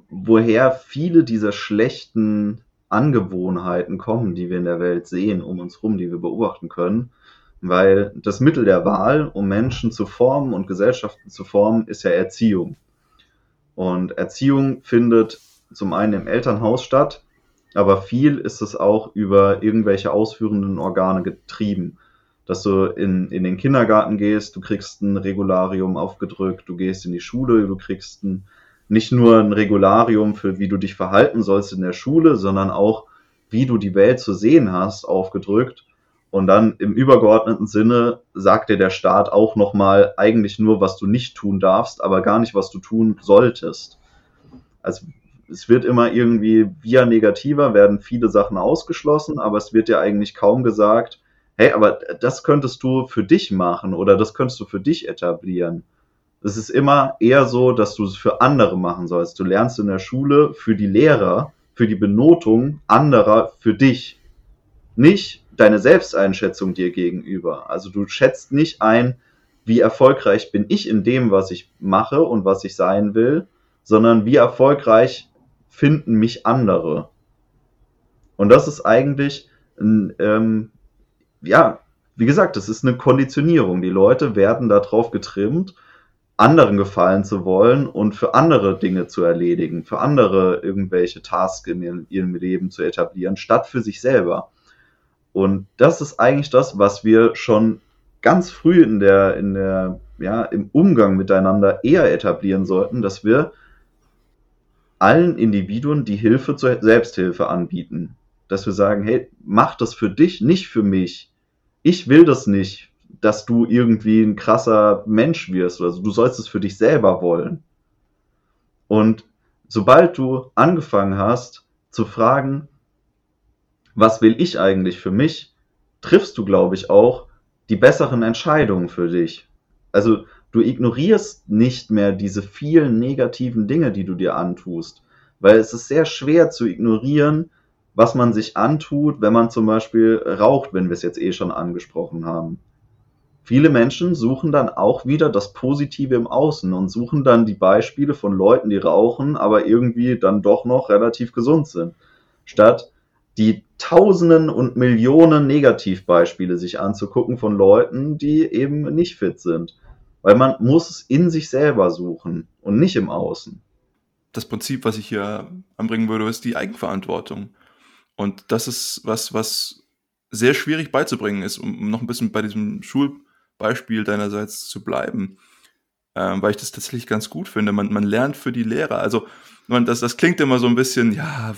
woher viele dieser schlechten Angewohnheiten kommen, die wir in der Welt sehen, um uns rum, die wir beobachten können. Weil das Mittel der Wahl, um Menschen zu formen und Gesellschaften zu formen, ist ja Erziehung. Und Erziehung findet zum einen im Elternhaus statt, aber viel ist es auch über irgendwelche ausführenden Organe getrieben. Dass du in, in den Kindergarten gehst, du kriegst ein Regularium aufgedrückt, du gehst in die Schule, du kriegst ein, nicht nur ein Regularium für wie du dich verhalten sollst in der Schule, sondern auch wie du die Welt zu sehen hast, aufgedrückt. Und dann im übergeordneten Sinne sagt dir der Staat auch nochmal eigentlich nur, was du nicht tun darfst, aber gar nicht, was du tun solltest. Also es wird immer irgendwie via negativer werden viele Sachen ausgeschlossen, aber es wird ja eigentlich kaum gesagt, hey, aber das könntest du für dich machen oder das könntest du für dich etablieren. Es ist immer eher so, dass du es für andere machen sollst. Du lernst in der Schule für die Lehrer, für die Benotung anderer, für dich. Nicht deine Selbsteinschätzung dir gegenüber. Also du schätzt nicht ein, wie erfolgreich bin ich in dem, was ich mache und was ich sein will, sondern wie erfolgreich finden mich andere. Und das ist eigentlich, ein, ähm, ja, wie gesagt, das ist eine Konditionierung. Die Leute werden darauf getrimmt, anderen gefallen zu wollen und für andere Dinge zu erledigen, für andere irgendwelche Tasks in ihrem Leben zu etablieren, statt für sich selber. Und das ist eigentlich das, was wir schon ganz früh in der, in der, ja, im Umgang miteinander eher etablieren sollten, dass wir allen Individuen die Hilfe zur Selbsthilfe anbieten. Dass wir sagen, hey, mach das für dich, nicht für mich. Ich will das nicht, dass du irgendwie ein krasser Mensch wirst. Also du sollst es für dich selber wollen. Und sobald du angefangen hast zu fragen, was will ich eigentlich für mich, triffst du, glaube ich, auch die besseren Entscheidungen für dich. Also du ignorierst nicht mehr diese vielen negativen Dinge, die du dir antust, weil es ist sehr schwer zu ignorieren, was man sich antut, wenn man zum Beispiel raucht, wenn wir es jetzt eh schon angesprochen haben. Viele Menschen suchen dann auch wieder das Positive im Außen und suchen dann die Beispiele von Leuten, die rauchen, aber irgendwie dann doch noch relativ gesund sind, statt die Tausenden und Millionen Negativbeispiele sich anzugucken von Leuten, die eben nicht fit sind. Weil man muss es in sich selber suchen und nicht im Außen. Das Prinzip, was ich hier anbringen würde, ist die Eigenverantwortung. Und das ist was, was sehr schwierig beizubringen ist, um noch ein bisschen bei diesem Schulbeispiel deinerseits zu bleiben. Ähm, weil ich das tatsächlich ganz gut finde. Man, man lernt für die Lehrer. Also, man, das, das klingt immer so ein bisschen, ja,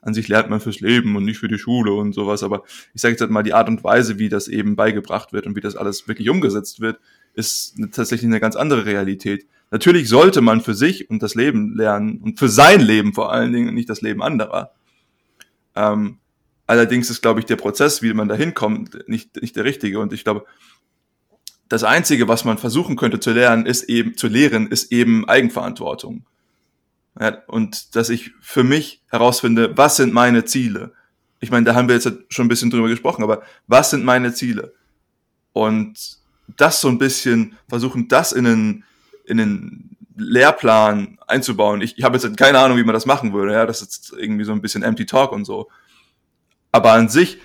an sich lernt man fürs Leben und nicht für die Schule und sowas. Aber ich sage jetzt halt mal, die Art und Weise, wie das eben beigebracht wird und wie das alles wirklich umgesetzt wird, ist tatsächlich eine ganz andere Realität. Natürlich sollte man für sich und das Leben lernen und für sein Leben vor allen Dingen, nicht das Leben anderer. Ähm, allerdings ist, glaube ich, der Prozess, wie man da hinkommt, nicht, nicht der richtige. Und ich glaube, das Einzige, was man versuchen könnte zu lernen, ist eben, zu lehren, ist eben Eigenverantwortung. Ja, und dass ich für mich herausfinde, was sind meine Ziele? Ich meine, da haben wir jetzt schon ein bisschen drüber gesprochen, aber was sind meine Ziele? Und das so ein bisschen versuchen, das in einen, in einen Lehrplan einzubauen. Ich, ich habe jetzt keine Ahnung, wie man das machen würde. Ja, das ist irgendwie so ein bisschen empty talk und so. Aber an sich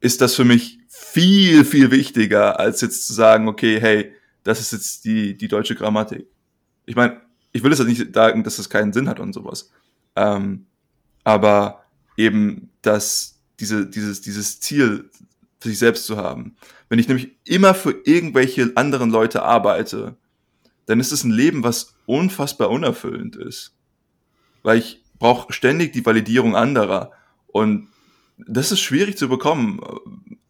ist das für mich viel, viel wichtiger, als jetzt zu sagen, okay, hey, das ist jetzt die, die deutsche Grammatik. Ich meine, ich will jetzt nicht sagen, dass das keinen Sinn hat und sowas. Ähm, aber eben, dass diese, dieses, dieses Ziel für sich selbst zu haben. Wenn ich nämlich immer für irgendwelche anderen Leute arbeite, dann ist es ein Leben, was unfassbar unerfüllend ist. Weil ich brauche ständig die Validierung anderer. Und das ist schwierig zu bekommen.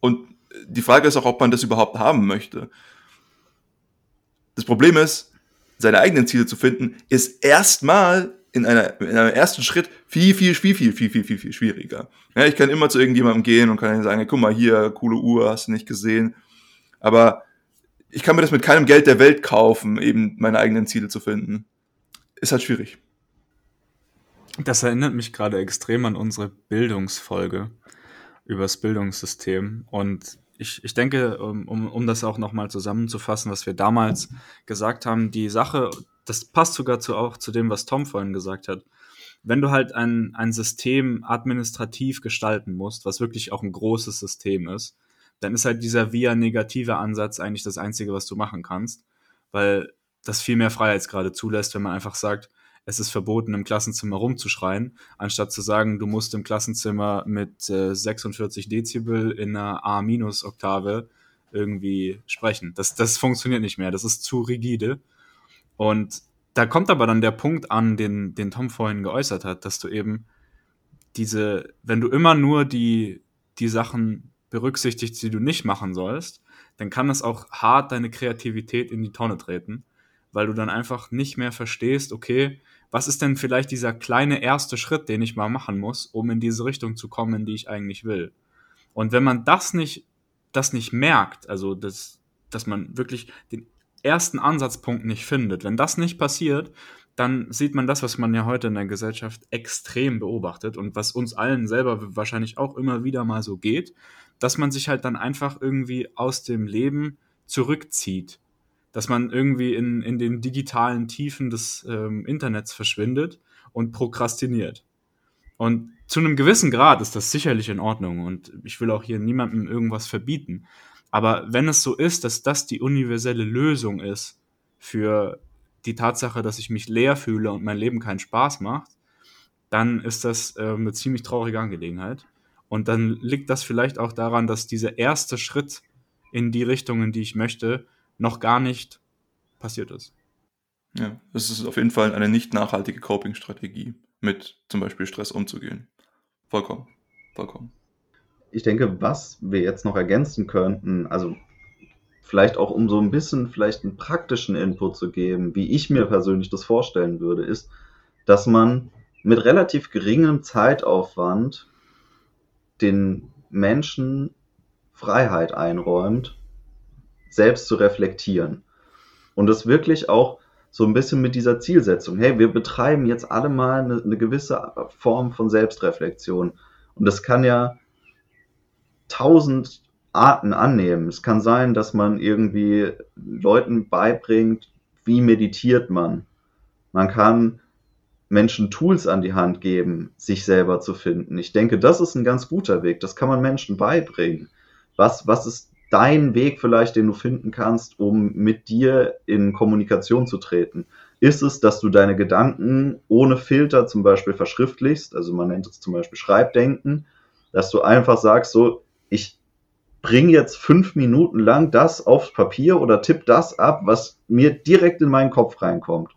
Und die Frage ist auch, ob man das überhaupt haben möchte. Das Problem ist, seine eigenen Ziele zu finden, ist erstmal in, einer, in einem ersten Schritt viel, viel, viel, viel, viel, viel, viel, viel schwieriger. Ja, ich kann immer zu irgendjemandem gehen und kann sagen, guck mal hier, coole Uhr, hast du nicht gesehen. Aber ich kann mir das mit keinem Geld der Welt kaufen, eben meine eigenen Ziele zu finden. Ist halt schwierig. Das erinnert mich gerade extrem an unsere Bildungsfolge übers Bildungssystem. Und ich, ich denke, um, um das auch nochmal zusammenzufassen, was wir damals gesagt haben, die Sache, das passt sogar zu, auch zu dem, was Tom vorhin gesagt hat. Wenn du halt ein, ein System administrativ gestalten musst, was wirklich auch ein großes System ist, dann ist halt dieser via negative Ansatz eigentlich das Einzige, was du machen kannst, weil das viel mehr Freiheitsgrade zulässt, wenn man einfach sagt, es ist verboten, im Klassenzimmer rumzuschreien, anstatt zu sagen, du musst im Klassenzimmer mit äh, 46 Dezibel in einer A-Oktave irgendwie sprechen. Das, das funktioniert nicht mehr, das ist zu rigide. Und da kommt aber dann der Punkt an, den, den Tom vorhin geäußert hat, dass du eben diese, wenn du immer nur die, die Sachen berücksichtigst, die du nicht machen sollst, dann kann das auch hart deine Kreativität in die Tonne treten, weil du dann einfach nicht mehr verstehst, okay, was ist denn vielleicht dieser kleine erste Schritt, den ich mal machen muss, um in diese Richtung zu kommen, in die ich eigentlich will. Und wenn man das nicht, das nicht merkt, also das, dass man wirklich den ersten Ansatzpunkt nicht findet, wenn das nicht passiert, dann sieht man das, was man ja heute in der Gesellschaft extrem beobachtet und was uns allen selber wahrscheinlich auch immer wieder mal so geht, dass man sich halt dann einfach irgendwie aus dem Leben zurückzieht. Dass man irgendwie in, in den digitalen Tiefen des ähm, Internets verschwindet und prokrastiniert. Und zu einem gewissen Grad ist das sicherlich in Ordnung und ich will auch hier niemandem irgendwas verbieten. Aber wenn es so ist, dass das die universelle Lösung ist für die Tatsache, dass ich mich leer fühle und mein Leben keinen Spaß macht, dann ist das äh, eine ziemlich traurige Angelegenheit. Und dann liegt das vielleicht auch daran, dass dieser erste Schritt in die Richtung, in die ich möchte, noch gar nicht passiert ist. Ja, es ist auf jeden Fall eine nicht nachhaltige Coping-Strategie, mit zum Beispiel Stress umzugehen. Vollkommen. Vollkommen. Ich denke, was wir jetzt noch ergänzen könnten, also vielleicht auch um so ein bisschen vielleicht einen praktischen Input zu geben, wie ich mir persönlich das vorstellen würde, ist, dass man mit relativ geringem Zeitaufwand den Menschen Freiheit einräumt, selbst zu reflektieren. Und das wirklich auch so ein bisschen mit dieser Zielsetzung, hey, wir betreiben jetzt alle mal eine, eine gewisse Form von Selbstreflexion. Und das kann ja tausend Arten annehmen. Es kann sein, dass man irgendwie Leuten beibringt, wie meditiert man. Man kann Menschen Tools an die Hand geben, sich selber zu finden. Ich denke, das ist ein ganz guter Weg. Das kann man Menschen beibringen. Was, was ist dein Weg vielleicht, den du finden kannst, um mit dir in Kommunikation zu treten? Ist es, dass du deine Gedanken ohne Filter zum Beispiel verschriftlichst? Also man nennt es zum Beispiel Schreibdenken, dass du einfach sagst, so, ich bring jetzt fünf Minuten lang das aufs Papier oder tipp das ab, was mir direkt in meinen Kopf reinkommt.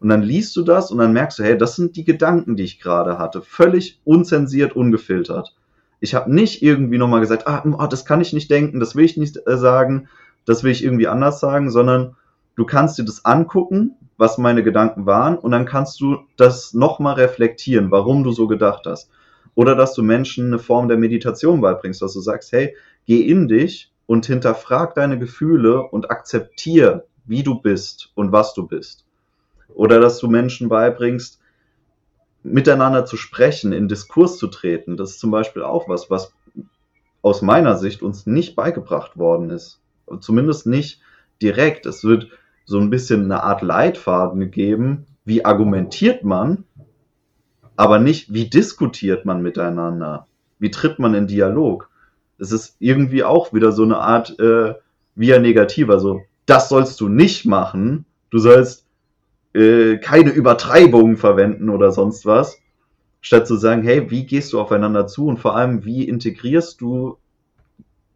Und dann liest du das und dann merkst du, hey, das sind die Gedanken, die ich gerade hatte. Völlig unzensiert, ungefiltert. Ich habe nicht irgendwie nochmal gesagt, ah, oh, das kann ich nicht denken, das will ich nicht äh, sagen, das will ich irgendwie anders sagen, sondern du kannst dir das angucken, was meine Gedanken waren, und dann kannst du das nochmal reflektieren, warum du so gedacht hast. Oder dass du Menschen eine Form der Meditation beibringst, dass du sagst, hey, geh in dich und hinterfrag deine Gefühle und akzeptier, wie du bist und was du bist. Oder dass du Menschen beibringst, miteinander zu sprechen, in Diskurs zu treten. Das ist zum Beispiel auch was, was aus meiner Sicht uns nicht beigebracht worden ist. Zumindest nicht direkt. Es wird so ein bisschen eine Art Leitfaden gegeben, wie argumentiert man, aber nicht, wie diskutiert man miteinander, wie tritt man in Dialog. Es ist irgendwie auch wieder so eine Art äh, via negativ, also das sollst du nicht machen, du sollst äh, keine Übertreibungen verwenden oder sonst was, statt zu sagen, hey, wie gehst du aufeinander zu und vor allem, wie integrierst du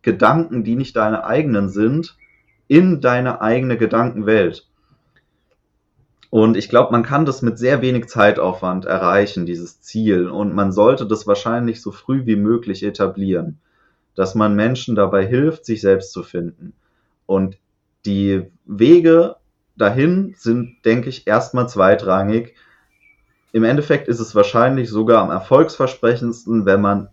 Gedanken, die nicht deine eigenen sind, in deine eigene Gedankenwelt. Und ich glaube, man kann das mit sehr wenig Zeitaufwand erreichen, dieses Ziel. Und man sollte das wahrscheinlich so früh wie möglich etablieren, dass man Menschen dabei hilft, sich selbst zu finden. Und die Wege dahin sind, denke ich, erstmal zweitrangig. Im Endeffekt ist es wahrscheinlich sogar am erfolgsversprechendsten, wenn man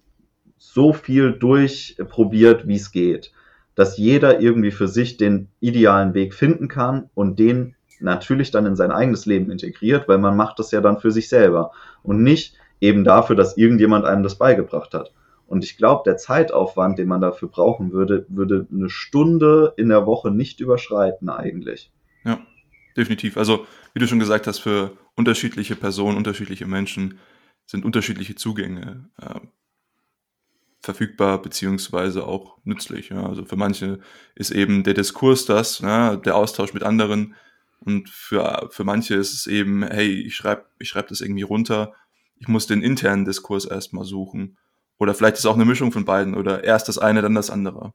so viel durchprobiert, wie es geht. Dass jeder irgendwie für sich den idealen Weg finden kann und den natürlich dann in sein eigenes Leben integriert, weil man macht das ja dann für sich selber und nicht eben dafür, dass irgendjemand einem das beigebracht hat. Und ich glaube, der Zeitaufwand, den man dafür brauchen würde, würde eine Stunde in der Woche nicht überschreiten eigentlich. Definitiv. Also, wie du schon gesagt hast, für unterschiedliche Personen, unterschiedliche Menschen sind unterschiedliche Zugänge äh, verfügbar beziehungsweise auch nützlich. Ja. Also für manche ist eben der Diskurs das, ja, der Austausch mit anderen. Und für, für manche ist es eben, hey, ich schreibe ich schreib das irgendwie runter, ich muss den internen Diskurs erstmal suchen. Oder vielleicht ist es auch eine Mischung von beiden oder erst das eine, dann das andere.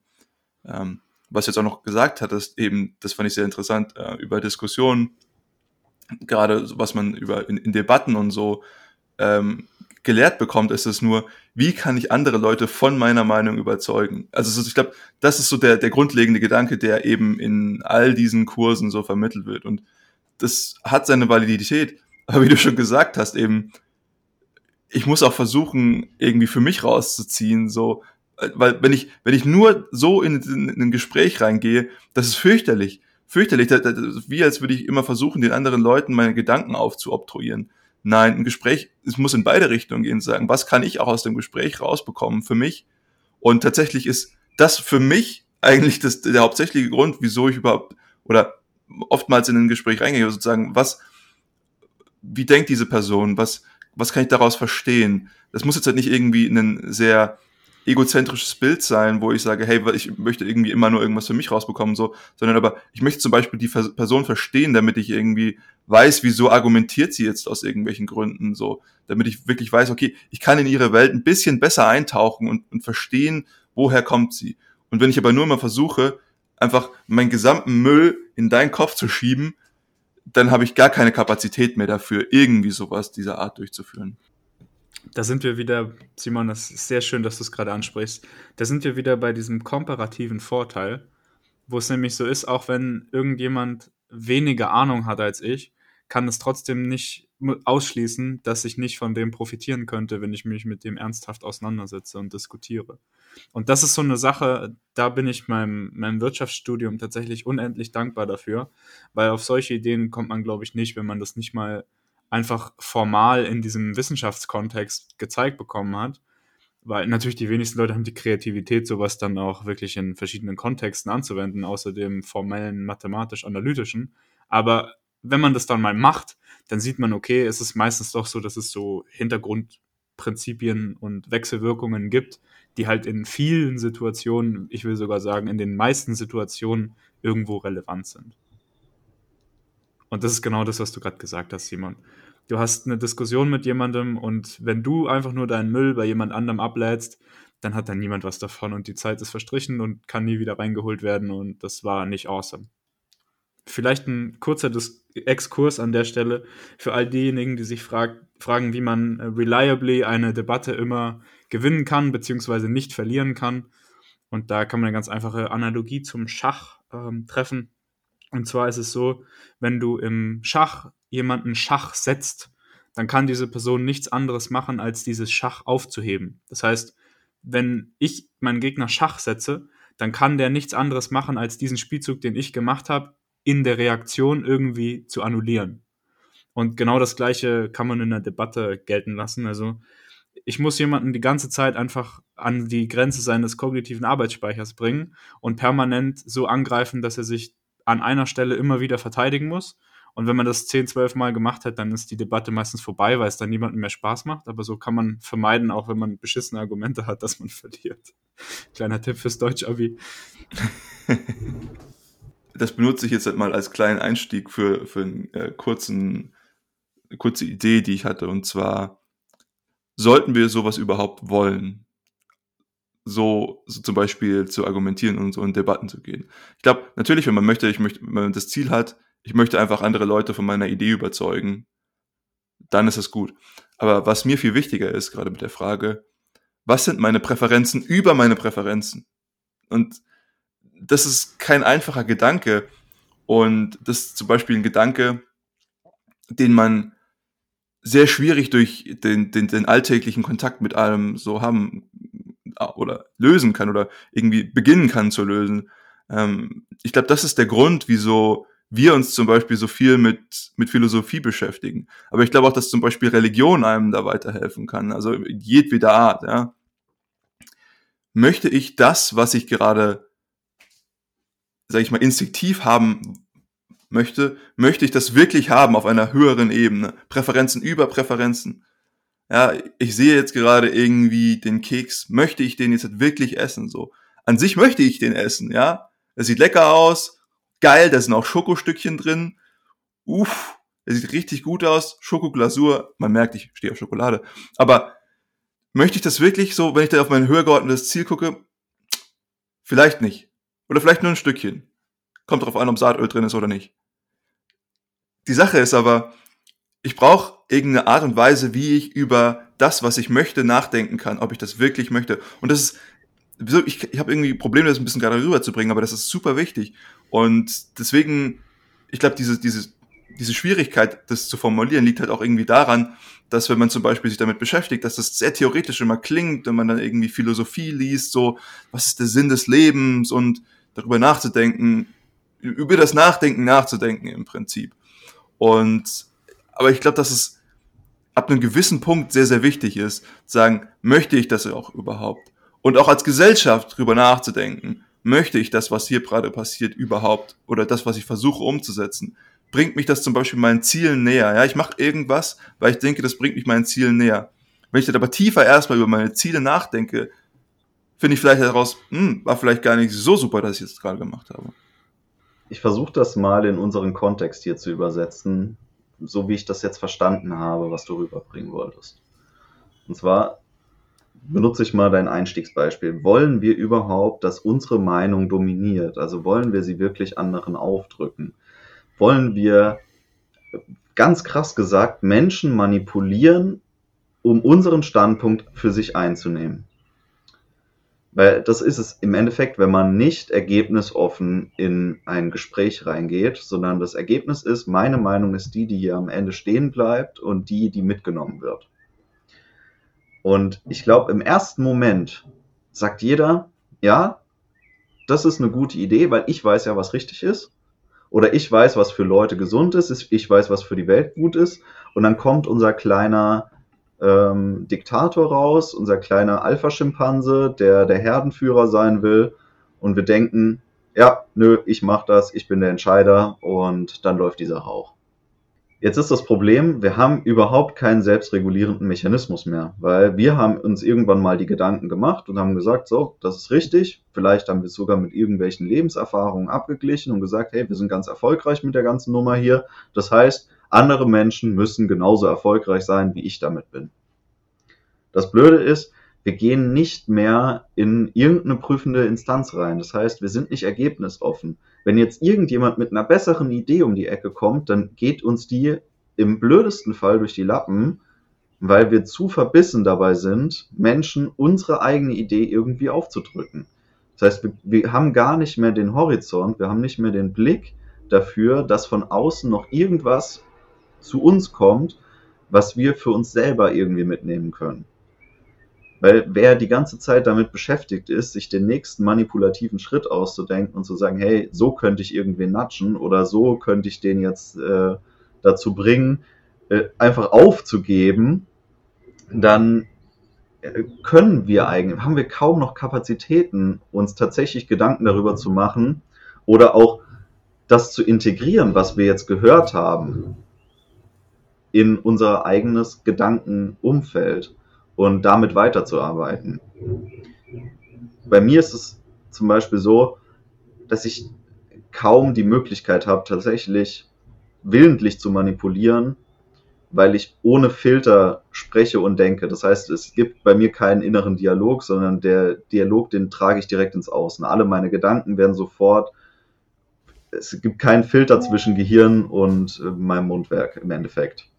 Ähm, was jetzt auch noch gesagt hattest, eben, das fand ich sehr interessant, äh, über Diskussionen, gerade was man über in, in, Debatten und so ähm, gelehrt bekommt, ist es nur, wie kann ich andere Leute von meiner Meinung überzeugen? Also ich glaube, das ist so der, der grundlegende Gedanke, der eben in all diesen Kursen so vermittelt wird. Und das hat seine Validität. Aber wie du schon gesagt hast, eben, ich muss auch versuchen, irgendwie für mich rauszuziehen, so, weil wenn ich, wenn ich nur so in, in, in ein Gespräch reingehe, das ist fürchterlich. Fürchterlich, das, das, wie als würde ich immer versuchen, den anderen Leuten meine Gedanken aufzuobtruieren. Nein, ein Gespräch, es muss in beide Richtungen gehen, sagen, was kann ich auch aus dem Gespräch rausbekommen für mich? Und tatsächlich ist das für mich eigentlich das, der hauptsächliche Grund, wieso ich überhaupt, oder oftmals in ein Gespräch reingehe, sozusagen, was, wie denkt diese Person, was, was kann ich daraus verstehen? Das muss jetzt halt nicht irgendwie ein sehr egozentrisches Bild sein, wo ich sage, hey, ich möchte irgendwie immer nur irgendwas für mich rausbekommen, so, sondern aber ich möchte zum Beispiel die Person verstehen, damit ich irgendwie weiß, wieso argumentiert sie jetzt aus irgendwelchen Gründen, so, damit ich wirklich weiß, okay, ich kann in ihre Welt ein bisschen besser eintauchen und, und verstehen, woher kommt sie. Und wenn ich aber nur immer versuche, einfach meinen gesamten Müll in deinen Kopf zu schieben, dann habe ich gar keine Kapazität mehr dafür, irgendwie sowas dieser Art durchzuführen da sind wir wieder, Simon, das ist sehr schön, dass du es gerade ansprichst. Da sind wir wieder bei diesem komparativen Vorteil, wo es nämlich so ist, auch wenn irgendjemand weniger Ahnung hat als ich, kann es trotzdem nicht ausschließen, dass ich nicht von dem profitieren könnte, wenn ich mich mit dem ernsthaft auseinandersetze und diskutiere. Und das ist so eine Sache, da bin ich meinem, meinem Wirtschaftsstudium tatsächlich unendlich dankbar dafür, weil auf solche Ideen kommt man, glaube ich, nicht, wenn man das nicht mal einfach formal in diesem Wissenschaftskontext gezeigt bekommen hat. Weil natürlich die wenigsten Leute haben die Kreativität, sowas dann auch wirklich in verschiedenen Kontexten anzuwenden, außer dem formellen, mathematisch-analytischen. Aber wenn man das dann mal macht, dann sieht man, okay, es ist meistens doch so, dass es so Hintergrundprinzipien und Wechselwirkungen gibt, die halt in vielen Situationen, ich will sogar sagen, in den meisten Situationen irgendwo relevant sind. Und das ist genau das, was du gerade gesagt hast, Simon. Du hast eine Diskussion mit jemandem und wenn du einfach nur deinen Müll bei jemand anderem ablädst, dann hat dann niemand was davon und die Zeit ist verstrichen und kann nie wieder reingeholt werden und das war nicht awesome. Vielleicht ein kurzer Dis Exkurs an der Stelle für all diejenigen, die sich frag fragen, wie man reliably eine Debatte immer gewinnen kann, beziehungsweise nicht verlieren kann. Und da kann man eine ganz einfache Analogie zum Schach ähm, treffen. Und zwar ist es so, wenn du im Schach jemanden Schach setzt, dann kann diese Person nichts anderes machen, als dieses Schach aufzuheben. Das heißt, wenn ich meinen Gegner Schach setze, dann kann der nichts anderes machen, als diesen Spielzug, den ich gemacht habe, in der Reaktion irgendwie zu annullieren. Und genau das Gleiche kann man in der Debatte gelten lassen. Also ich muss jemanden die ganze Zeit einfach an die Grenze seines kognitiven Arbeitsspeichers bringen und permanent so angreifen, dass er sich an einer Stelle immer wieder verteidigen muss. Und wenn man das 10, 12 Mal gemacht hat, dann ist die Debatte meistens vorbei, weil es dann niemandem mehr Spaß macht. Aber so kann man vermeiden, auch wenn man beschissene Argumente hat, dass man verliert. Kleiner Tipp fürs Deutsch-Abi. Das benutze ich jetzt halt mal als kleinen Einstieg für, für einen äh, kurzen, kurze Idee, die ich hatte. Und zwar, sollten wir sowas überhaupt wollen? So, so zum Beispiel zu argumentieren und so in Debatten zu gehen. Ich glaube, natürlich, wenn man möchte, ich möchte, wenn man das Ziel hat, ich möchte einfach andere Leute von meiner Idee überzeugen, dann ist es gut. Aber was mir viel wichtiger ist, gerade mit der Frage, was sind meine Präferenzen über meine Präferenzen? Und das ist kein einfacher Gedanke. Und das ist zum Beispiel ein Gedanke, den man sehr schwierig durch den, den, den alltäglichen Kontakt mit allem so haben oder lösen kann oder irgendwie beginnen kann zu lösen. Ähm, ich glaube, das ist der Grund, wieso wir uns zum Beispiel so viel mit, mit Philosophie beschäftigen. Aber ich glaube auch, dass zum Beispiel Religion einem da weiterhelfen kann. Also jedweder Art, ja. Möchte ich das, was ich gerade, sag ich mal, instinktiv haben möchte, möchte ich das wirklich haben auf einer höheren Ebene? Präferenzen über Präferenzen. Ja, ich sehe jetzt gerade irgendwie den Keks, möchte ich den jetzt wirklich essen? So. An sich möchte ich den essen, ja. Er sieht lecker aus, geil, da sind auch Schokostückchen drin. Uff, er sieht richtig gut aus. Schokoglasur, man merkt, ich stehe auf Schokolade. Aber möchte ich das wirklich so, wenn ich da auf mein höher geordnetes Ziel gucke? Vielleicht nicht. Oder vielleicht nur ein Stückchen. Kommt drauf an, ob Saatöl drin ist oder nicht. Die Sache ist aber, ich brauche irgendeine Art und Weise, wie ich über das, was ich möchte, nachdenken kann, ob ich das wirklich möchte. Und das ist, ich, ich habe irgendwie Probleme, das ein bisschen gerade rüberzubringen, aber das ist super wichtig. Und deswegen, ich glaube, diese, diese, diese Schwierigkeit, das zu formulieren, liegt halt auch irgendwie daran, dass wenn man zum Beispiel sich damit beschäftigt, dass das sehr theoretisch immer klingt, wenn man dann irgendwie Philosophie liest, so, was ist der Sinn des Lebens und darüber nachzudenken, über das Nachdenken nachzudenken im Prinzip. Und, aber ich glaube, dass es ab einem gewissen Punkt sehr, sehr wichtig ist, zu sagen, möchte ich das auch überhaupt? Und auch als Gesellschaft drüber nachzudenken, möchte ich das, was hier gerade passiert, überhaupt? Oder das, was ich versuche umzusetzen? Bringt mich das zum Beispiel meinen Zielen näher? Ja, ich mache irgendwas, weil ich denke, das bringt mich meinen Zielen näher. Wenn ich dann aber tiefer erstmal über meine Ziele nachdenke, finde ich vielleicht heraus, hm, war vielleicht gar nicht so super, dass ich es gerade gemacht habe. Ich versuche das mal in unseren Kontext hier zu übersetzen, so wie ich das jetzt verstanden habe, was du rüberbringen wolltest. Und zwar benutze ich mal dein Einstiegsbeispiel. Wollen wir überhaupt, dass unsere Meinung dominiert? Also wollen wir sie wirklich anderen aufdrücken? Wollen wir, ganz krass gesagt, Menschen manipulieren, um unseren Standpunkt für sich einzunehmen? Weil das ist es im Endeffekt, wenn man nicht ergebnisoffen in ein Gespräch reingeht, sondern das Ergebnis ist, meine Meinung ist die, die hier am Ende stehen bleibt und die, die mitgenommen wird. Und ich glaube, im ersten Moment sagt jeder, ja, das ist eine gute Idee, weil ich weiß ja, was richtig ist. Oder ich weiß, was für Leute gesund ist. Ich weiß, was für die Welt gut ist. Und dann kommt unser kleiner ähm, Diktator raus, unser kleiner Alpha-Schimpanse, der der Herdenführer sein will. Und wir denken, ja, nö, ich mach das, ich bin der Entscheider und dann läuft dieser Rauch. Jetzt ist das Problem, wir haben überhaupt keinen selbstregulierenden Mechanismus mehr, weil wir haben uns irgendwann mal die Gedanken gemacht und haben gesagt, so, das ist richtig. Vielleicht haben wir es sogar mit irgendwelchen Lebenserfahrungen abgeglichen und gesagt, hey, wir sind ganz erfolgreich mit der ganzen Nummer hier. Das heißt, andere Menschen müssen genauso erfolgreich sein, wie ich damit bin. Das Blöde ist, wir gehen nicht mehr in irgendeine prüfende Instanz rein. Das heißt, wir sind nicht ergebnisoffen. Wenn jetzt irgendjemand mit einer besseren Idee um die Ecke kommt, dann geht uns die im blödesten Fall durch die Lappen, weil wir zu verbissen dabei sind, Menschen unsere eigene Idee irgendwie aufzudrücken. Das heißt, wir, wir haben gar nicht mehr den Horizont, wir haben nicht mehr den Blick dafür, dass von außen noch irgendwas zu uns kommt, was wir für uns selber irgendwie mitnehmen können. Weil wer die ganze Zeit damit beschäftigt ist, sich den nächsten manipulativen Schritt auszudenken und zu sagen, hey, so könnte ich irgendwen natschen oder so könnte ich den jetzt äh, dazu bringen, äh, einfach aufzugeben, dann äh, können wir eigentlich, haben wir kaum noch Kapazitäten, uns tatsächlich Gedanken darüber zu machen oder auch das zu integrieren, was wir jetzt gehört haben in unser eigenes Gedankenumfeld und damit weiterzuarbeiten. Bei mir ist es zum Beispiel so, dass ich kaum die Möglichkeit habe, tatsächlich willentlich zu manipulieren, weil ich ohne Filter spreche und denke. Das heißt, es gibt bei mir keinen inneren Dialog, sondern der Dialog, den trage ich direkt ins Außen. Alle meine Gedanken werden sofort, es gibt keinen Filter zwischen Gehirn und äh, meinem Mundwerk im Endeffekt.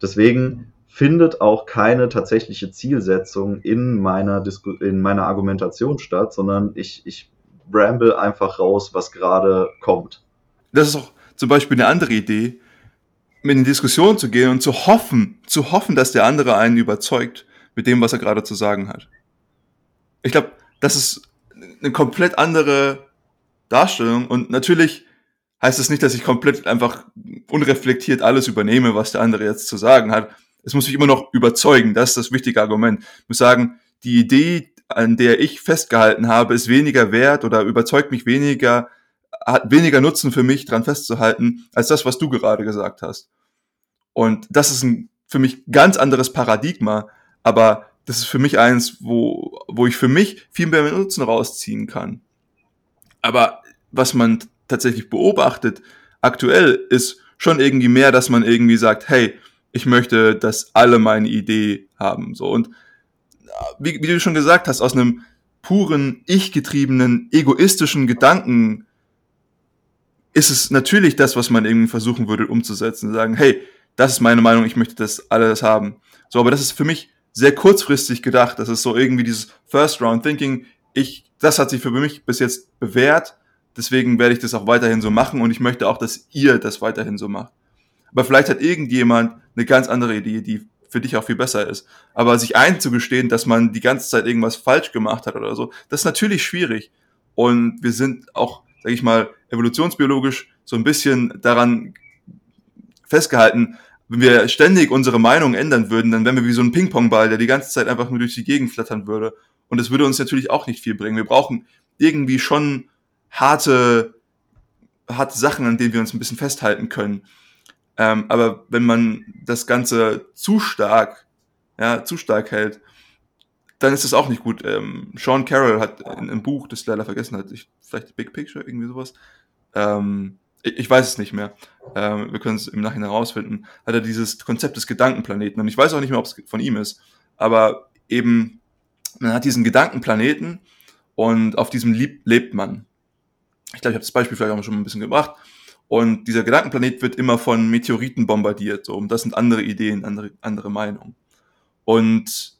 Deswegen findet auch keine tatsächliche Zielsetzung in meiner, Disku in meiner Argumentation statt, sondern ich, ich bramble einfach raus, was gerade kommt. Das ist auch zum Beispiel eine andere Idee, mit in die Diskussion zu gehen und zu hoffen, zu hoffen, dass der andere einen überzeugt mit dem, was er gerade zu sagen hat. Ich glaube, das ist eine komplett andere Darstellung und natürlich heißt das nicht, dass ich komplett einfach unreflektiert alles übernehme, was der andere jetzt zu sagen hat. Es muss mich immer noch überzeugen, das ist das wichtige Argument. Ich muss sagen, die Idee, an der ich festgehalten habe, ist weniger wert oder überzeugt mich weniger, hat weniger Nutzen für mich, dran festzuhalten, als das, was du gerade gesagt hast. Und das ist ein für mich ganz anderes Paradigma, aber das ist für mich eins, wo, wo ich für mich viel mehr Nutzen rausziehen kann. Aber was man tatsächlich beobachtet, aktuell ist schon irgendwie mehr, dass man irgendwie sagt, hey, ich möchte, dass alle meine Idee haben. So und wie, wie du schon gesagt hast, aus einem puren, ich-getriebenen, egoistischen Gedanken ist es natürlich das, was man irgendwie versuchen würde umzusetzen, sagen, hey, das ist meine Meinung, ich möchte das alles haben. So, aber das ist für mich sehr kurzfristig gedacht. Das ist so irgendwie dieses First Round Thinking. Ich, das hat sich für mich bis jetzt bewährt. Deswegen werde ich das auch weiterhin so machen und ich möchte auch, dass ihr das weiterhin so macht. Aber vielleicht hat irgendjemand eine ganz andere Idee, die für dich auch viel besser ist. Aber sich einzugestehen, dass man die ganze Zeit irgendwas falsch gemacht hat oder so, das ist natürlich schwierig. Und wir sind auch, sag ich mal, evolutionsbiologisch so ein bisschen daran festgehalten, wenn wir ständig unsere Meinung ändern würden, dann wären wir wie so ein Ping-Pong-Ball, der die ganze Zeit einfach nur durch die Gegend flattern würde. Und das würde uns natürlich auch nicht viel bringen. Wir brauchen irgendwie schon harte, harte Sachen, an denen wir uns ein bisschen festhalten können. Ähm, aber wenn man das Ganze zu stark, ja, zu stark hält, dann ist es auch nicht gut. Ähm, Sean Carroll hat in einem Buch, das leider vergessen hat, ich, vielleicht Big Picture, irgendwie sowas, ähm, ich, ich, weiß es nicht mehr, ähm, wir können es im Nachhinein herausfinden, hat er dieses Konzept des Gedankenplaneten. Und ich weiß auch nicht mehr, ob es von ihm ist, aber eben, man hat diesen Gedankenplaneten und auf diesem lebt man. Ich glaube, ich habe das Beispiel vielleicht auch schon ein bisschen gebracht. Und dieser Gedankenplanet wird immer von Meteoriten bombardiert. So. Und das sind andere Ideen, andere, andere Meinungen. Und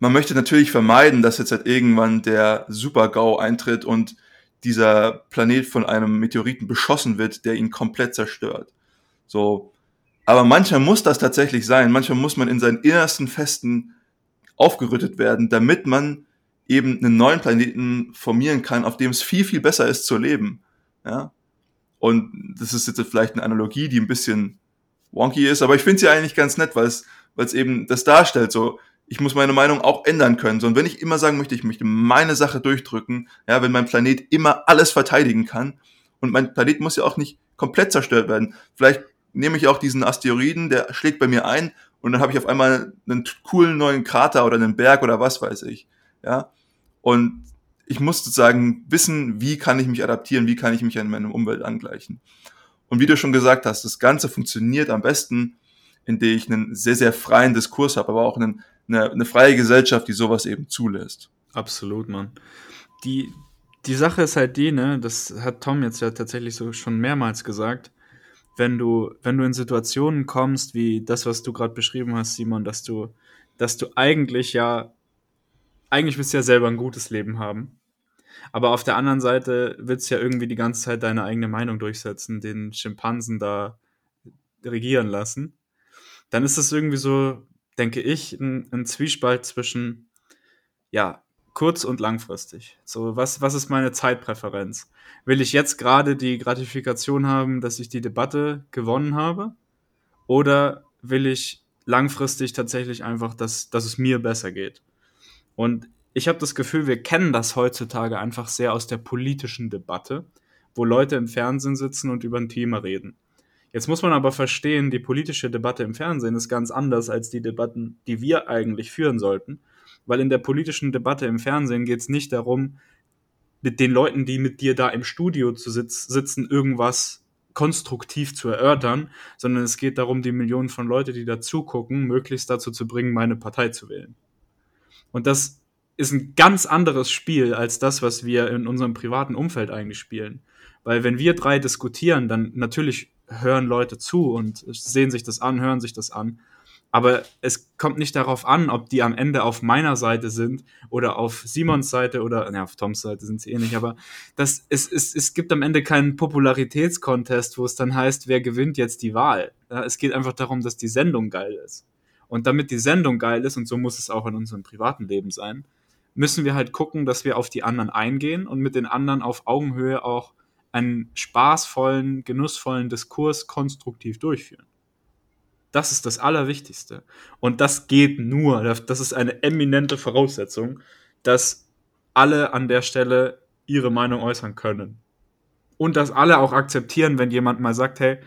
man möchte natürlich vermeiden, dass jetzt halt irgendwann der Super-GAU eintritt und dieser Planet von einem Meteoriten beschossen wird, der ihn komplett zerstört. So. Aber manchmal muss das tatsächlich sein. Manchmal muss man in seinen innersten Festen aufgerüttet werden, damit man eben einen neuen Planeten formieren kann, auf dem es viel, viel besser ist zu leben. Ja. Und das ist jetzt vielleicht eine Analogie, die ein bisschen wonky ist, aber ich finde sie eigentlich ganz nett, weil es, weil es eben das darstellt, so, ich muss meine Meinung auch ändern können. So, und wenn ich immer sagen möchte, ich möchte meine Sache durchdrücken, ja, wenn mein Planet immer alles verteidigen kann, und mein Planet muss ja auch nicht komplett zerstört werden. Vielleicht nehme ich auch diesen Asteroiden, der schlägt bei mir ein, und dann habe ich auf einmal einen coolen neuen Krater oder einen Berg oder was weiß ich. Ja. Und ich muss sozusagen wissen, wie kann ich mich adaptieren, wie kann ich mich an meine Umwelt angleichen. Und wie du schon gesagt hast, das Ganze funktioniert am besten, indem ich einen sehr, sehr freien Diskurs habe, aber auch einen, eine, eine freie Gesellschaft, die sowas eben zulässt. Absolut, Mann. Die, die Sache ist halt die, ne, das hat Tom jetzt ja tatsächlich so schon mehrmals gesagt, wenn du, wenn du in Situationen kommst, wie das, was du gerade beschrieben hast, Simon, dass du, dass du eigentlich ja, eigentlich willst du ja selber ein gutes Leben haben. Aber auf der anderen Seite willst du ja irgendwie die ganze Zeit deine eigene Meinung durchsetzen, den Schimpansen da regieren lassen. Dann ist das irgendwie so, denke ich, ein, ein Zwiespalt zwischen, ja, kurz- und langfristig. So, was, was ist meine Zeitpräferenz? Will ich jetzt gerade die Gratifikation haben, dass ich die Debatte gewonnen habe? Oder will ich langfristig tatsächlich einfach, dass, dass es mir besser geht? Und ich habe das Gefühl, wir kennen das heutzutage einfach sehr aus der politischen Debatte, wo Leute im Fernsehen sitzen und über ein Thema reden. Jetzt muss man aber verstehen, die politische Debatte im Fernsehen ist ganz anders als die Debatten, die wir eigentlich führen sollten, weil in der politischen Debatte im Fernsehen geht es nicht darum, mit den Leuten, die mit dir da im Studio zu sitz sitzen, irgendwas konstruktiv zu erörtern, sondern es geht darum, die Millionen von Leuten, die da zugucken, möglichst dazu zu bringen, meine Partei zu wählen. Und das ist ein ganz anderes Spiel als das, was wir in unserem privaten Umfeld eigentlich spielen. Weil wenn wir drei diskutieren, dann natürlich hören Leute zu und sehen sich das an, hören sich das an. Aber es kommt nicht darauf an, ob die am Ende auf meiner Seite sind oder auf Simons Seite oder, ja, auf Toms Seite sind sie eh nicht, aber das, es, es, es gibt am Ende keinen Popularitätskontest, wo es dann heißt, wer gewinnt jetzt die Wahl. Es geht einfach darum, dass die Sendung geil ist. Und damit die Sendung geil ist, und so muss es auch in unserem privaten Leben sein, müssen wir halt gucken, dass wir auf die anderen eingehen und mit den anderen auf Augenhöhe auch einen spaßvollen, genussvollen Diskurs konstruktiv durchführen. Das ist das Allerwichtigste. Und das geht nur, das ist eine eminente Voraussetzung, dass alle an der Stelle ihre Meinung äußern können. Und dass alle auch akzeptieren, wenn jemand mal sagt, hey,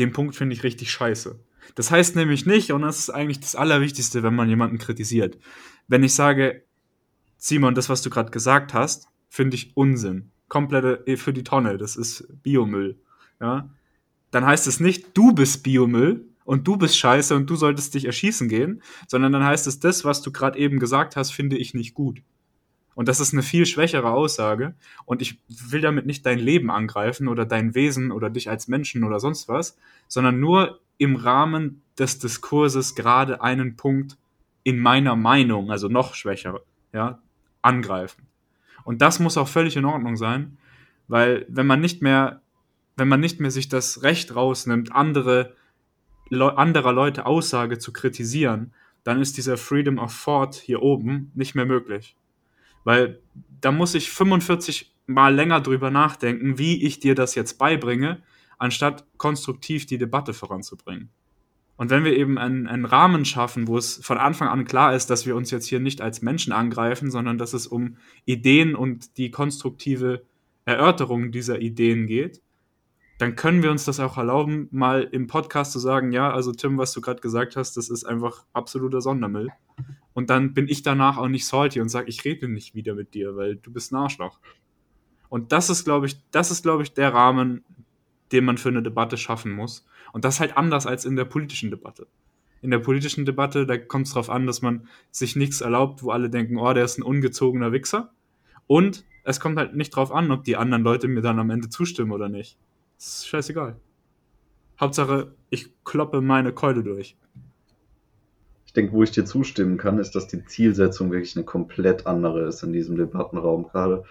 den Punkt finde ich richtig scheiße. Das heißt nämlich nicht, und das ist eigentlich das Allerwichtigste, wenn man jemanden kritisiert. Wenn ich sage, Simon, das, was du gerade gesagt hast, finde ich Unsinn komplette eh, für die Tonne, das ist Biomüll. Ja? Dann heißt es nicht, du bist Biomüll und du bist scheiße und du solltest dich erschießen gehen, sondern dann heißt es, das, was du gerade eben gesagt hast, finde ich nicht gut. Und das ist eine viel schwächere Aussage. Und ich will damit nicht dein Leben angreifen oder dein Wesen oder dich als Menschen oder sonst was, sondern nur im Rahmen des Diskurses gerade einen Punkt in meiner Meinung, also noch schwächer, ja, angreifen. Und das muss auch völlig in Ordnung sein, weil wenn man nicht mehr, wenn man nicht mehr sich das Recht rausnimmt, andere, Le anderer Leute Aussage zu kritisieren, dann ist dieser Freedom of Thought hier oben nicht mehr möglich. Weil da muss ich 45 Mal länger drüber nachdenken, wie ich dir das jetzt beibringe, anstatt konstruktiv die Debatte voranzubringen. Und wenn wir eben einen, einen Rahmen schaffen, wo es von Anfang an klar ist, dass wir uns jetzt hier nicht als Menschen angreifen, sondern dass es um Ideen und die konstruktive Erörterung dieser Ideen geht, dann können wir uns das auch erlauben, mal im Podcast zu sagen, ja, also Tim, was du gerade gesagt hast, das ist einfach absoluter Sondermüll. Und dann bin ich danach auch nicht salty und sage, ich rede nicht wieder mit dir, weil du bist ein Arschloch. Und das ist, glaube ich, das ist, glaube ich, der Rahmen, den man für eine Debatte schaffen muss. Und das halt anders als in der politischen Debatte. In der politischen Debatte, da kommt es darauf an, dass man sich nichts erlaubt, wo alle denken, oh, der ist ein ungezogener Wichser. Und es kommt halt nicht darauf an, ob die anderen Leute mir dann am Ende zustimmen oder nicht. Das ist scheißegal. Hauptsache, ich kloppe meine Keule durch. Ich denke, wo ich dir zustimmen kann, ist, dass die Zielsetzung wirklich eine komplett andere ist in diesem Debattenraum. Gerade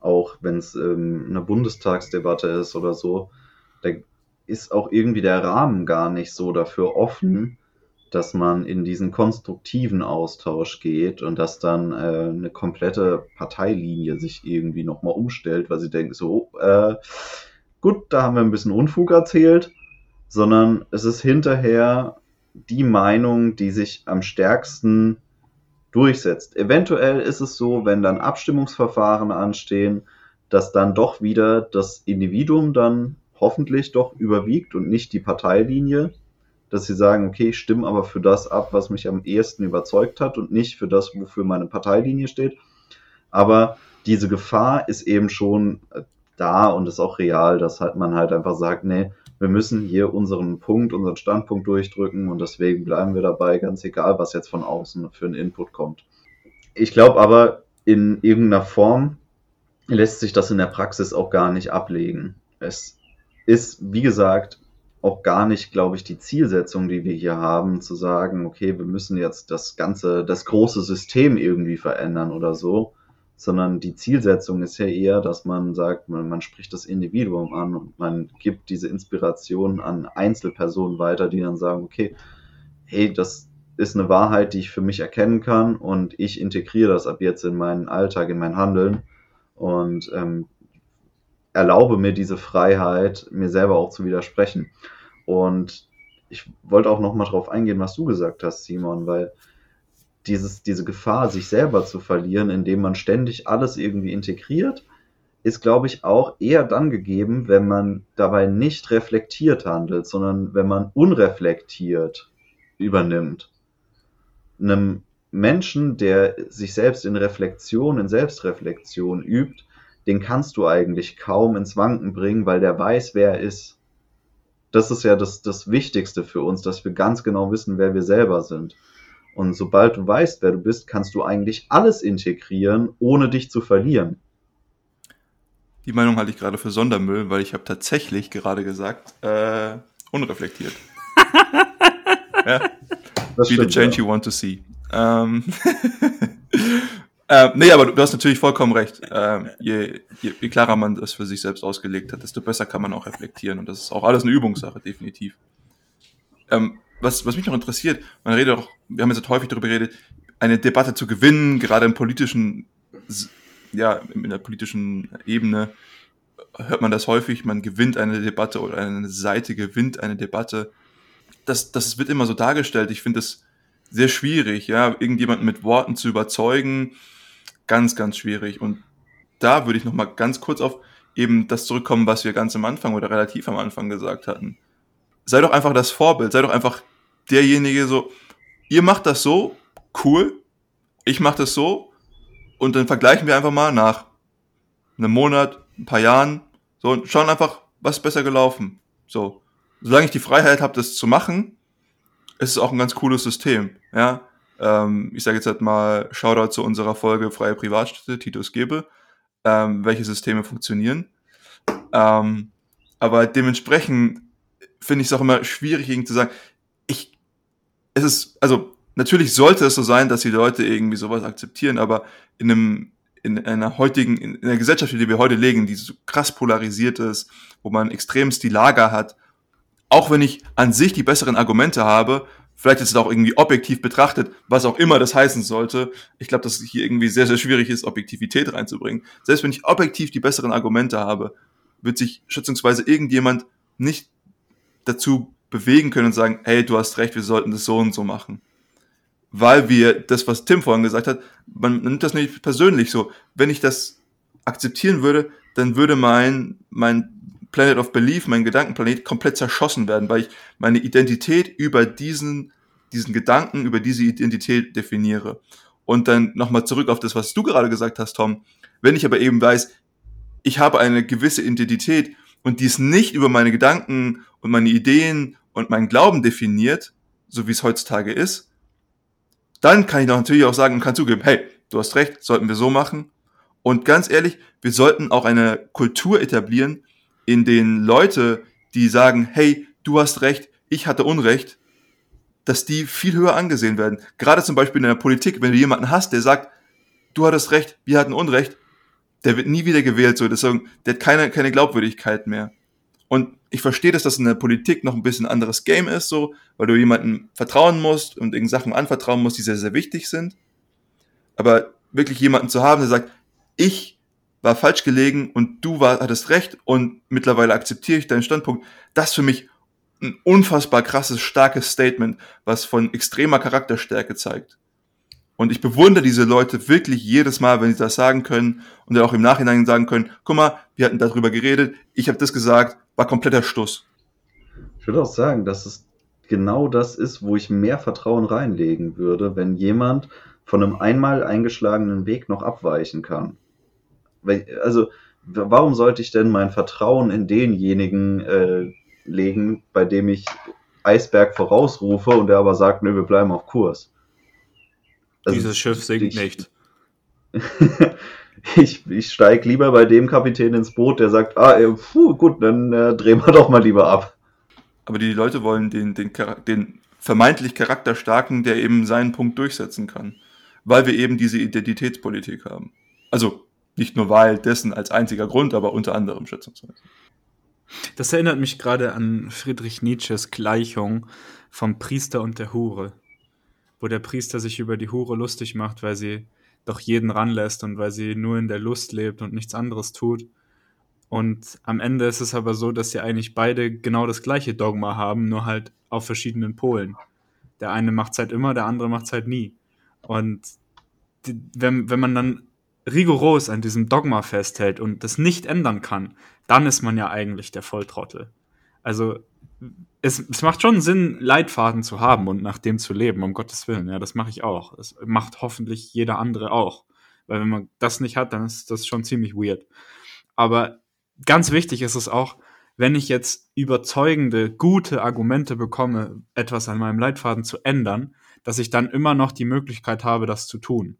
auch wenn es ähm, eine Bundestagsdebatte ist oder so, da ist auch irgendwie der Rahmen gar nicht so dafür offen, dass man in diesen konstruktiven Austausch geht und dass dann äh, eine komplette Parteilinie sich irgendwie nochmal umstellt, weil sie denken so, äh, gut, da haben wir ein bisschen Unfug erzählt, sondern es ist hinterher die Meinung, die sich am stärksten durchsetzt. Eventuell ist es so, wenn dann Abstimmungsverfahren anstehen, dass dann doch wieder das Individuum dann hoffentlich doch überwiegt und nicht die Parteilinie, dass sie sagen, okay, ich stimme aber für das ab, was mich am ehesten überzeugt hat und nicht für das, wofür meine Parteilinie steht. Aber diese Gefahr ist eben schon da und ist auch real, dass halt man halt einfach sagt, nee, wir müssen hier unseren Punkt, unseren Standpunkt durchdrücken und deswegen bleiben wir dabei, ganz egal, was jetzt von außen für einen Input kommt. Ich glaube aber, in irgendeiner Form lässt sich das in der Praxis auch gar nicht ablegen. Es ist, wie gesagt, auch gar nicht, glaube ich, die Zielsetzung, die wir hier haben, zu sagen, okay, wir müssen jetzt das ganze, das große System irgendwie verändern oder so, sondern die Zielsetzung ist ja eher, dass man sagt, man, man spricht das Individuum an und man gibt diese Inspiration an Einzelpersonen weiter, die dann sagen, okay, hey, das ist eine Wahrheit, die ich für mich erkennen kann und ich integriere das ab jetzt in meinen Alltag, in mein Handeln und ähm, erlaube mir diese Freiheit, mir selber auch zu widersprechen. Und ich wollte auch noch mal drauf eingehen, was du gesagt hast, Simon, weil dieses, diese Gefahr, sich selber zu verlieren, indem man ständig alles irgendwie integriert, ist, glaube ich, auch eher dann gegeben, wenn man dabei nicht reflektiert handelt, sondern wenn man unreflektiert übernimmt. Einem Menschen, der sich selbst in Reflexion, in Selbstreflexion übt, den kannst du eigentlich kaum ins Wanken bringen, weil der weiß, wer er ist. Das ist ja das, das Wichtigste für uns, dass wir ganz genau wissen, wer wir selber sind. Und sobald du weißt, wer du bist, kannst du eigentlich alles integrieren, ohne dich zu verlieren. Die Meinung halte ich gerade für Sondermüll, weil ich habe tatsächlich gerade gesagt, äh, unreflektiert. ja. Das Be stimmt, the change ja. you want to see. Ähm, äh, nee, aber du, du, hast natürlich vollkommen recht. Ähm, je, je, je, klarer man das für sich selbst ausgelegt hat, desto besser kann man auch reflektieren. Und das ist auch alles eine Übungssache, definitiv. Ähm, was, was mich noch interessiert, man redet auch, wir haben jetzt häufig darüber geredet, eine Debatte zu gewinnen, gerade im politischen, ja, in der politischen Ebene hört man das häufig, man gewinnt eine Debatte oder eine Seite gewinnt eine Debatte. Das, das wird immer so dargestellt. Ich finde es sehr schwierig, ja, irgendjemanden mit Worten zu überzeugen. Ganz, ganz schwierig. Und da würde ich noch mal ganz kurz auf eben das zurückkommen, was wir ganz am Anfang oder relativ am Anfang gesagt hatten. Sei doch einfach das Vorbild, sei doch einfach derjenige so, ihr macht das so, cool, ich mach das so und dann vergleichen wir einfach mal nach einem Monat, ein paar Jahren, so und schauen einfach, was ist besser gelaufen. So, solange ich die Freiheit habe, das zu machen, ist es auch ein ganz cooles System. Ja, ähm, ich sage jetzt halt mal Shoutout zu unserer Folge Freie Privatstädte, Titus Gebe, ähm, welche Systeme funktionieren. Ähm, aber dementsprechend finde ich es auch immer schwierig, zu sagen, es ist, also natürlich sollte es so sein, dass die Leute irgendwie sowas akzeptieren, aber in einem, in einer heutigen, in einer Gesellschaft, die wir heute legen, die so krass polarisiert ist, wo man extremst die Lager hat, auch wenn ich an sich die besseren Argumente habe, vielleicht ist es auch irgendwie objektiv betrachtet, was auch immer das heißen sollte. Ich glaube, dass es hier irgendwie sehr, sehr schwierig ist, Objektivität reinzubringen. Selbst wenn ich objektiv die besseren Argumente habe, wird sich schätzungsweise irgendjemand nicht dazu bewegen können und sagen, hey, du hast recht, wir sollten das so und so machen. Weil wir das, was Tim vorhin gesagt hat, man nimmt das nicht persönlich so. Wenn ich das akzeptieren würde, dann würde mein, mein Planet of Belief, mein Gedankenplanet, komplett zerschossen werden, weil ich meine Identität über diesen, diesen Gedanken, über diese Identität definiere. Und dann nochmal zurück auf das, was du gerade gesagt hast, Tom. Wenn ich aber eben weiß, ich habe eine gewisse Identität und die ist nicht über meine Gedanken und meine Ideen und meinen Glauben definiert, so wie es heutzutage ist, dann kann ich doch natürlich auch sagen und kann zugeben, hey, du hast recht, sollten wir so machen. Und ganz ehrlich, wir sollten auch eine Kultur etablieren, in denen Leute, die sagen, hey, du hast recht, ich hatte Unrecht, dass die viel höher angesehen werden. Gerade zum Beispiel in der Politik, wenn du jemanden hast, der sagt, du hattest recht, wir hatten Unrecht, der wird nie wieder gewählt, so, der hat keine, keine Glaubwürdigkeit mehr. Und ich verstehe, dass das in der Politik noch ein bisschen anderes Game ist, so, weil du jemandem vertrauen musst und irgend Sachen anvertrauen musst, die sehr, sehr wichtig sind. Aber wirklich jemanden zu haben, der sagt, ich war falsch gelegen und du war, hattest recht und mittlerweile akzeptiere ich deinen Standpunkt, das für mich ein unfassbar krasses, starkes Statement, was von extremer Charakterstärke zeigt. Und ich bewundere diese Leute wirklich jedes Mal, wenn sie das sagen können und dann auch im Nachhinein sagen können, guck mal, wir hatten darüber geredet, ich habe das gesagt, war kompletter Stuss. Ich würde auch sagen, dass es genau das ist, wo ich mehr Vertrauen reinlegen würde, wenn jemand von einem einmal eingeschlagenen Weg noch abweichen kann. Also, warum sollte ich denn mein Vertrauen in denjenigen äh, legen, bei dem ich Eisberg vorausrufe und der aber sagt, nö, wir bleiben auf Kurs? Also Dieses Schiff sinkt ich, nicht. ich, ich steige lieber bei dem Kapitän ins Boot, der sagt, ah, äh, puh, gut, dann äh, drehen wir doch mal lieber ab. Aber die Leute wollen den, den, den vermeintlich charakterstarken, der eben seinen Punkt durchsetzen kann. Weil wir eben diese Identitätspolitik haben. Also nicht nur weil dessen als einziger Grund, aber unter anderem schätzungsweise. Das erinnert mich gerade an Friedrich Nietzsches Gleichung vom Priester und der Hure wo der Priester sich über die Hure lustig macht, weil sie doch jeden ranlässt und weil sie nur in der Lust lebt und nichts anderes tut. Und am Ende ist es aber so, dass sie eigentlich beide genau das gleiche Dogma haben, nur halt auf verschiedenen Polen. Der eine macht es halt immer, der andere macht es halt nie. Und die, wenn, wenn man dann rigoros an diesem Dogma festhält und das nicht ändern kann, dann ist man ja eigentlich der Volltrottel. Also es, es macht schon Sinn, Leitfaden zu haben und nach dem zu leben, um Gottes Willen. Ja, das mache ich auch. Das macht hoffentlich jeder andere auch. Weil wenn man das nicht hat, dann ist das schon ziemlich weird. Aber ganz wichtig ist es auch, wenn ich jetzt überzeugende, gute Argumente bekomme, etwas an meinem Leitfaden zu ändern, dass ich dann immer noch die Möglichkeit habe, das zu tun.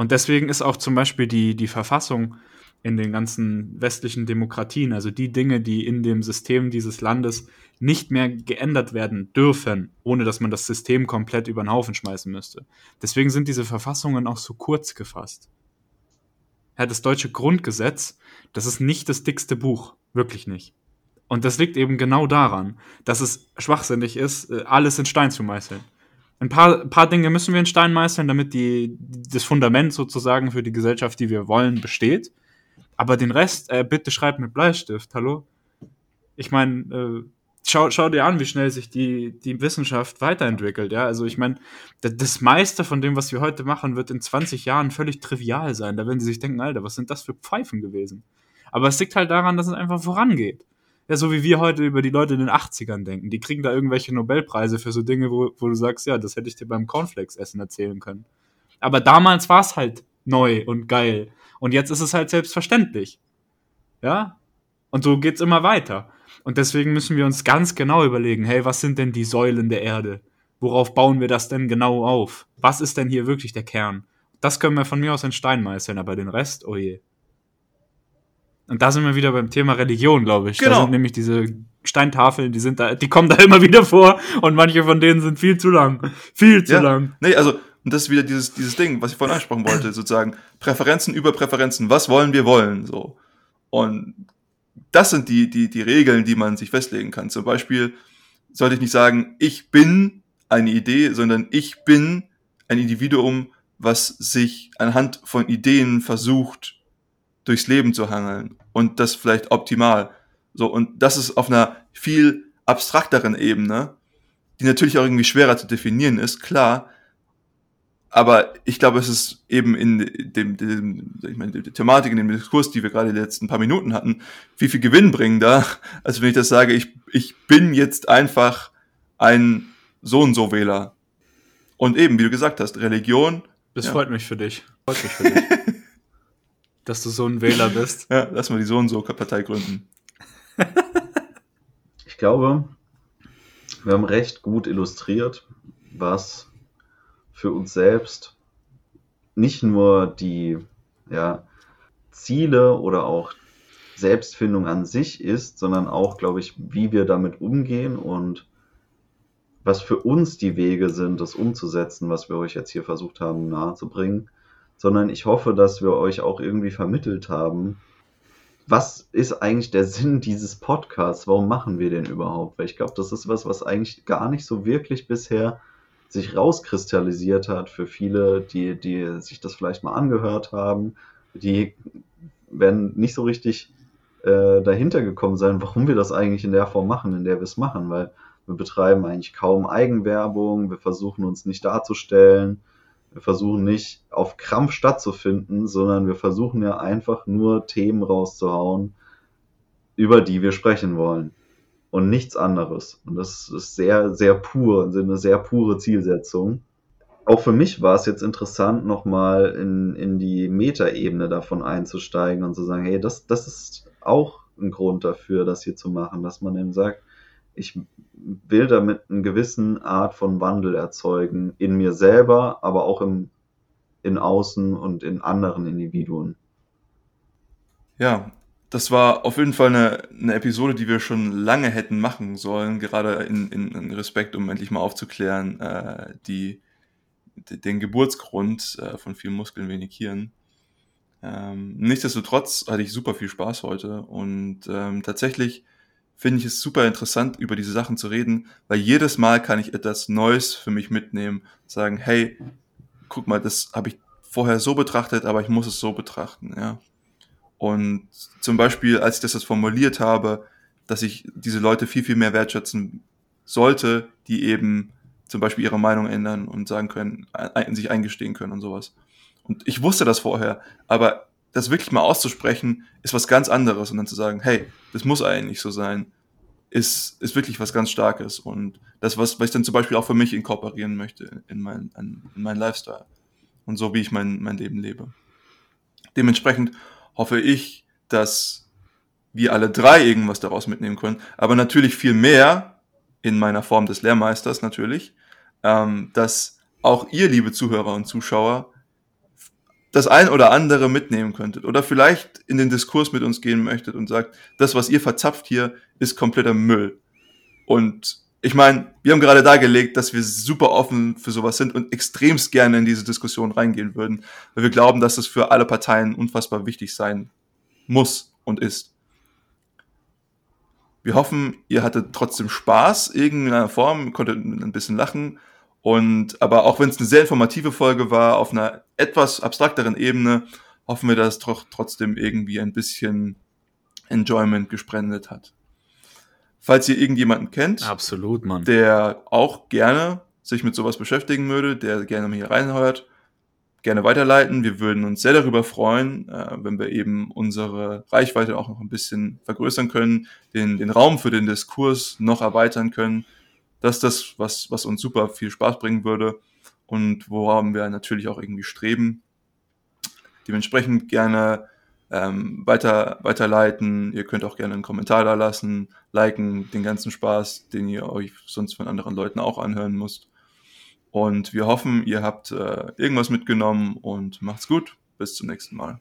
Und deswegen ist auch zum Beispiel die, die Verfassung in den ganzen westlichen Demokratien, also die Dinge, die in dem System dieses Landes nicht mehr geändert werden dürfen, ohne dass man das System komplett über den Haufen schmeißen müsste. Deswegen sind diese Verfassungen auch so kurz gefasst. Ja, das deutsche Grundgesetz, das ist nicht das dickste Buch, wirklich nicht. Und das liegt eben genau daran, dass es schwachsinnig ist, äh, alles in Stein zu meißeln. Ein paar, ein paar Dinge müssen wir in Stein meißeln, damit die, das Fundament sozusagen für die Gesellschaft, die wir wollen, besteht. Aber den Rest, äh, bitte schreib mit Bleistift, hallo? Ich meine, äh, schau, schau dir an, wie schnell sich die, die Wissenschaft weiterentwickelt, ja. Also ich meine, das meiste von dem, was wir heute machen, wird in 20 Jahren völlig trivial sein. Da werden sie sich denken, Alter, was sind das für Pfeifen gewesen? Aber es liegt halt daran, dass es einfach vorangeht. Ja, so wie wir heute über die Leute in den 80ern denken. Die kriegen da irgendwelche Nobelpreise für so Dinge, wo, wo du sagst, ja, das hätte ich dir beim Cornflakes-Essen erzählen können. Aber damals war es halt neu und geil. Und jetzt ist es halt selbstverständlich. Ja? Und so geht's immer weiter. Und deswegen müssen wir uns ganz genau überlegen, hey, was sind denn die Säulen der Erde? worauf bauen wir das denn genau auf? Was ist denn hier wirklich der Kern? Das können wir von mir aus in Stein meißeln, aber den Rest, oh je. Und da sind wir wieder beim Thema Religion, glaube ich. Genau. Da sind nämlich diese Steintafeln, die sind da, die kommen da immer wieder vor und manche von denen sind viel zu lang. Viel zu ja. lang. Nee, also, und das ist wieder dieses, dieses Ding, was ich vorhin ansprechen wollte, sozusagen Präferenzen über Präferenzen. Was wollen wir wollen, so. Und das sind die, die, die Regeln, die man sich festlegen kann. Zum Beispiel sollte ich nicht sagen, ich bin eine Idee, sondern ich bin ein Individuum, was sich anhand von Ideen versucht, durchs Leben zu hangeln und das vielleicht optimal. So, und das ist auf einer viel abstrakteren Ebene, die natürlich auch irgendwie schwerer zu definieren ist, klar. Aber ich glaube, es ist eben in dem, dem ich meine, der Thematik, in dem Diskurs, die wir gerade die letzten paar Minuten hatten, viel, viel gewinnbringender, als wenn ich das sage, ich, ich bin jetzt einfach ein so und so Wähler. Und eben, wie du gesagt hast, Religion. Das ja. freut mich für dich. Freut mich für dich. Dass du so ein Wähler bist. Ja, lass mal die so und so Partei gründen. ich glaube, wir haben recht gut illustriert, was für uns selbst nicht nur die ja, Ziele oder auch Selbstfindung an sich ist, sondern auch, glaube ich, wie wir damit umgehen und was für uns die Wege sind, das umzusetzen, was wir euch jetzt hier versucht haben nahezubringen sondern ich hoffe, dass wir euch auch irgendwie vermittelt haben, was ist eigentlich der Sinn dieses Podcasts? Warum machen wir den überhaupt? Weil ich glaube, das ist was, was eigentlich gar nicht so wirklich bisher sich rauskristallisiert hat für viele, die, die sich das vielleicht mal angehört haben. Die werden nicht so richtig äh, dahinter gekommen sein, warum wir das eigentlich in der Form machen, in der wir es machen, weil wir betreiben eigentlich kaum Eigenwerbung, wir versuchen uns nicht darzustellen, wir versuchen nicht auf Krampf stattzufinden, sondern wir versuchen ja einfach nur Themen rauszuhauen, über die wir sprechen wollen. Und nichts anderes. Und das ist sehr, sehr pur, eine sehr pure Zielsetzung. Auch für mich war es jetzt interessant, nochmal in, in die Metaebene davon einzusteigen und zu sagen, hey, das, das ist auch ein Grund dafür, das hier zu machen, dass man eben sagt, ich will damit eine gewissen Art von Wandel erzeugen in mir selber, aber auch im, in außen und in anderen Individuen. Ja, das war auf jeden Fall eine, eine Episode, die wir schon lange hätten machen sollen, gerade in, in, in Respekt, um endlich mal aufzuklären, äh, die, den Geburtsgrund äh, von vielen Muskeln, wenig Hirn. Ähm, nichtsdestotrotz hatte ich super viel Spaß heute und ähm, tatsächlich finde ich es super interessant, über diese Sachen zu reden, weil jedes Mal kann ich etwas Neues für mich mitnehmen, sagen, hey, guck mal, das habe ich vorher so betrachtet, aber ich muss es so betrachten, ja. Und zum Beispiel, als ich das jetzt formuliert habe, dass ich diese Leute viel, viel mehr wertschätzen sollte, die eben zum Beispiel ihre Meinung ändern und sagen können, sich eingestehen können und sowas. Und ich wusste das vorher, aber das wirklich mal auszusprechen, ist was ganz anderes und dann zu sagen, hey, das muss eigentlich so sein, ist, ist wirklich was ganz Starkes und das, was, was ich dann zum Beispiel auch für mich inkorporieren möchte in mein, in mein Lifestyle und so, wie ich mein, mein Leben lebe. Dementsprechend hoffe ich, dass wir alle drei irgendwas daraus mitnehmen können, aber natürlich viel mehr in meiner Form des Lehrmeisters natürlich, ähm, dass auch ihr, liebe Zuhörer und Zuschauer, das ein oder andere mitnehmen könntet oder vielleicht in den Diskurs mit uns gehen möchtet und sagt, das, was ihr verzapft hier, ist kompletter Müll. Und ich meine, wir haben gerade dargelegt, dass wir super offen für sowas sind und extremst gerne in diese Diskussion reingehen würden, weil wir glauben, dass es für alle Parteien unfassbar wichtig sein muss und ist. Wir hoffen, ihr hattet trotzdem Spaß, irgendeiner Form, konntet ein bisschen lachen und aber auch wenn es eine sehr informative Folge war, auf einer etwas abstrakteren Ebene, hoffen wir, dass es doch trotzdem irgendwie ein bisschen Enjoyment gesprendet hat. Falls ihr irgendjemanden kennt, absolut, Mann. der auch gerne sich mit sowas beschäftigen würde, der gerne hier reinhört, gerne weiterleiten. Wir würden uns sehr darüber freuen, äh, wenn wir eben unsere Reichweite auch noch ein bisschen vergrößern können, den, den Raum für den Diskurs noch erweitern können das ist das, was, was uns super viel Spaß bringen würde und woran wir natürlich auch irgendwie streben. Dementsprechend gerne ähm, weiter, weiterleiten. Ihr könnt auch gerne einen Kommentar da lassen, liken, den ganzen Spaß, den ihr euch sonst von anderen Leuten auch anhören müsst. Und wir hoffen, ihr habt äh, irgendwas mitgenommen und macht's gut. Bis zum nächsten Mal.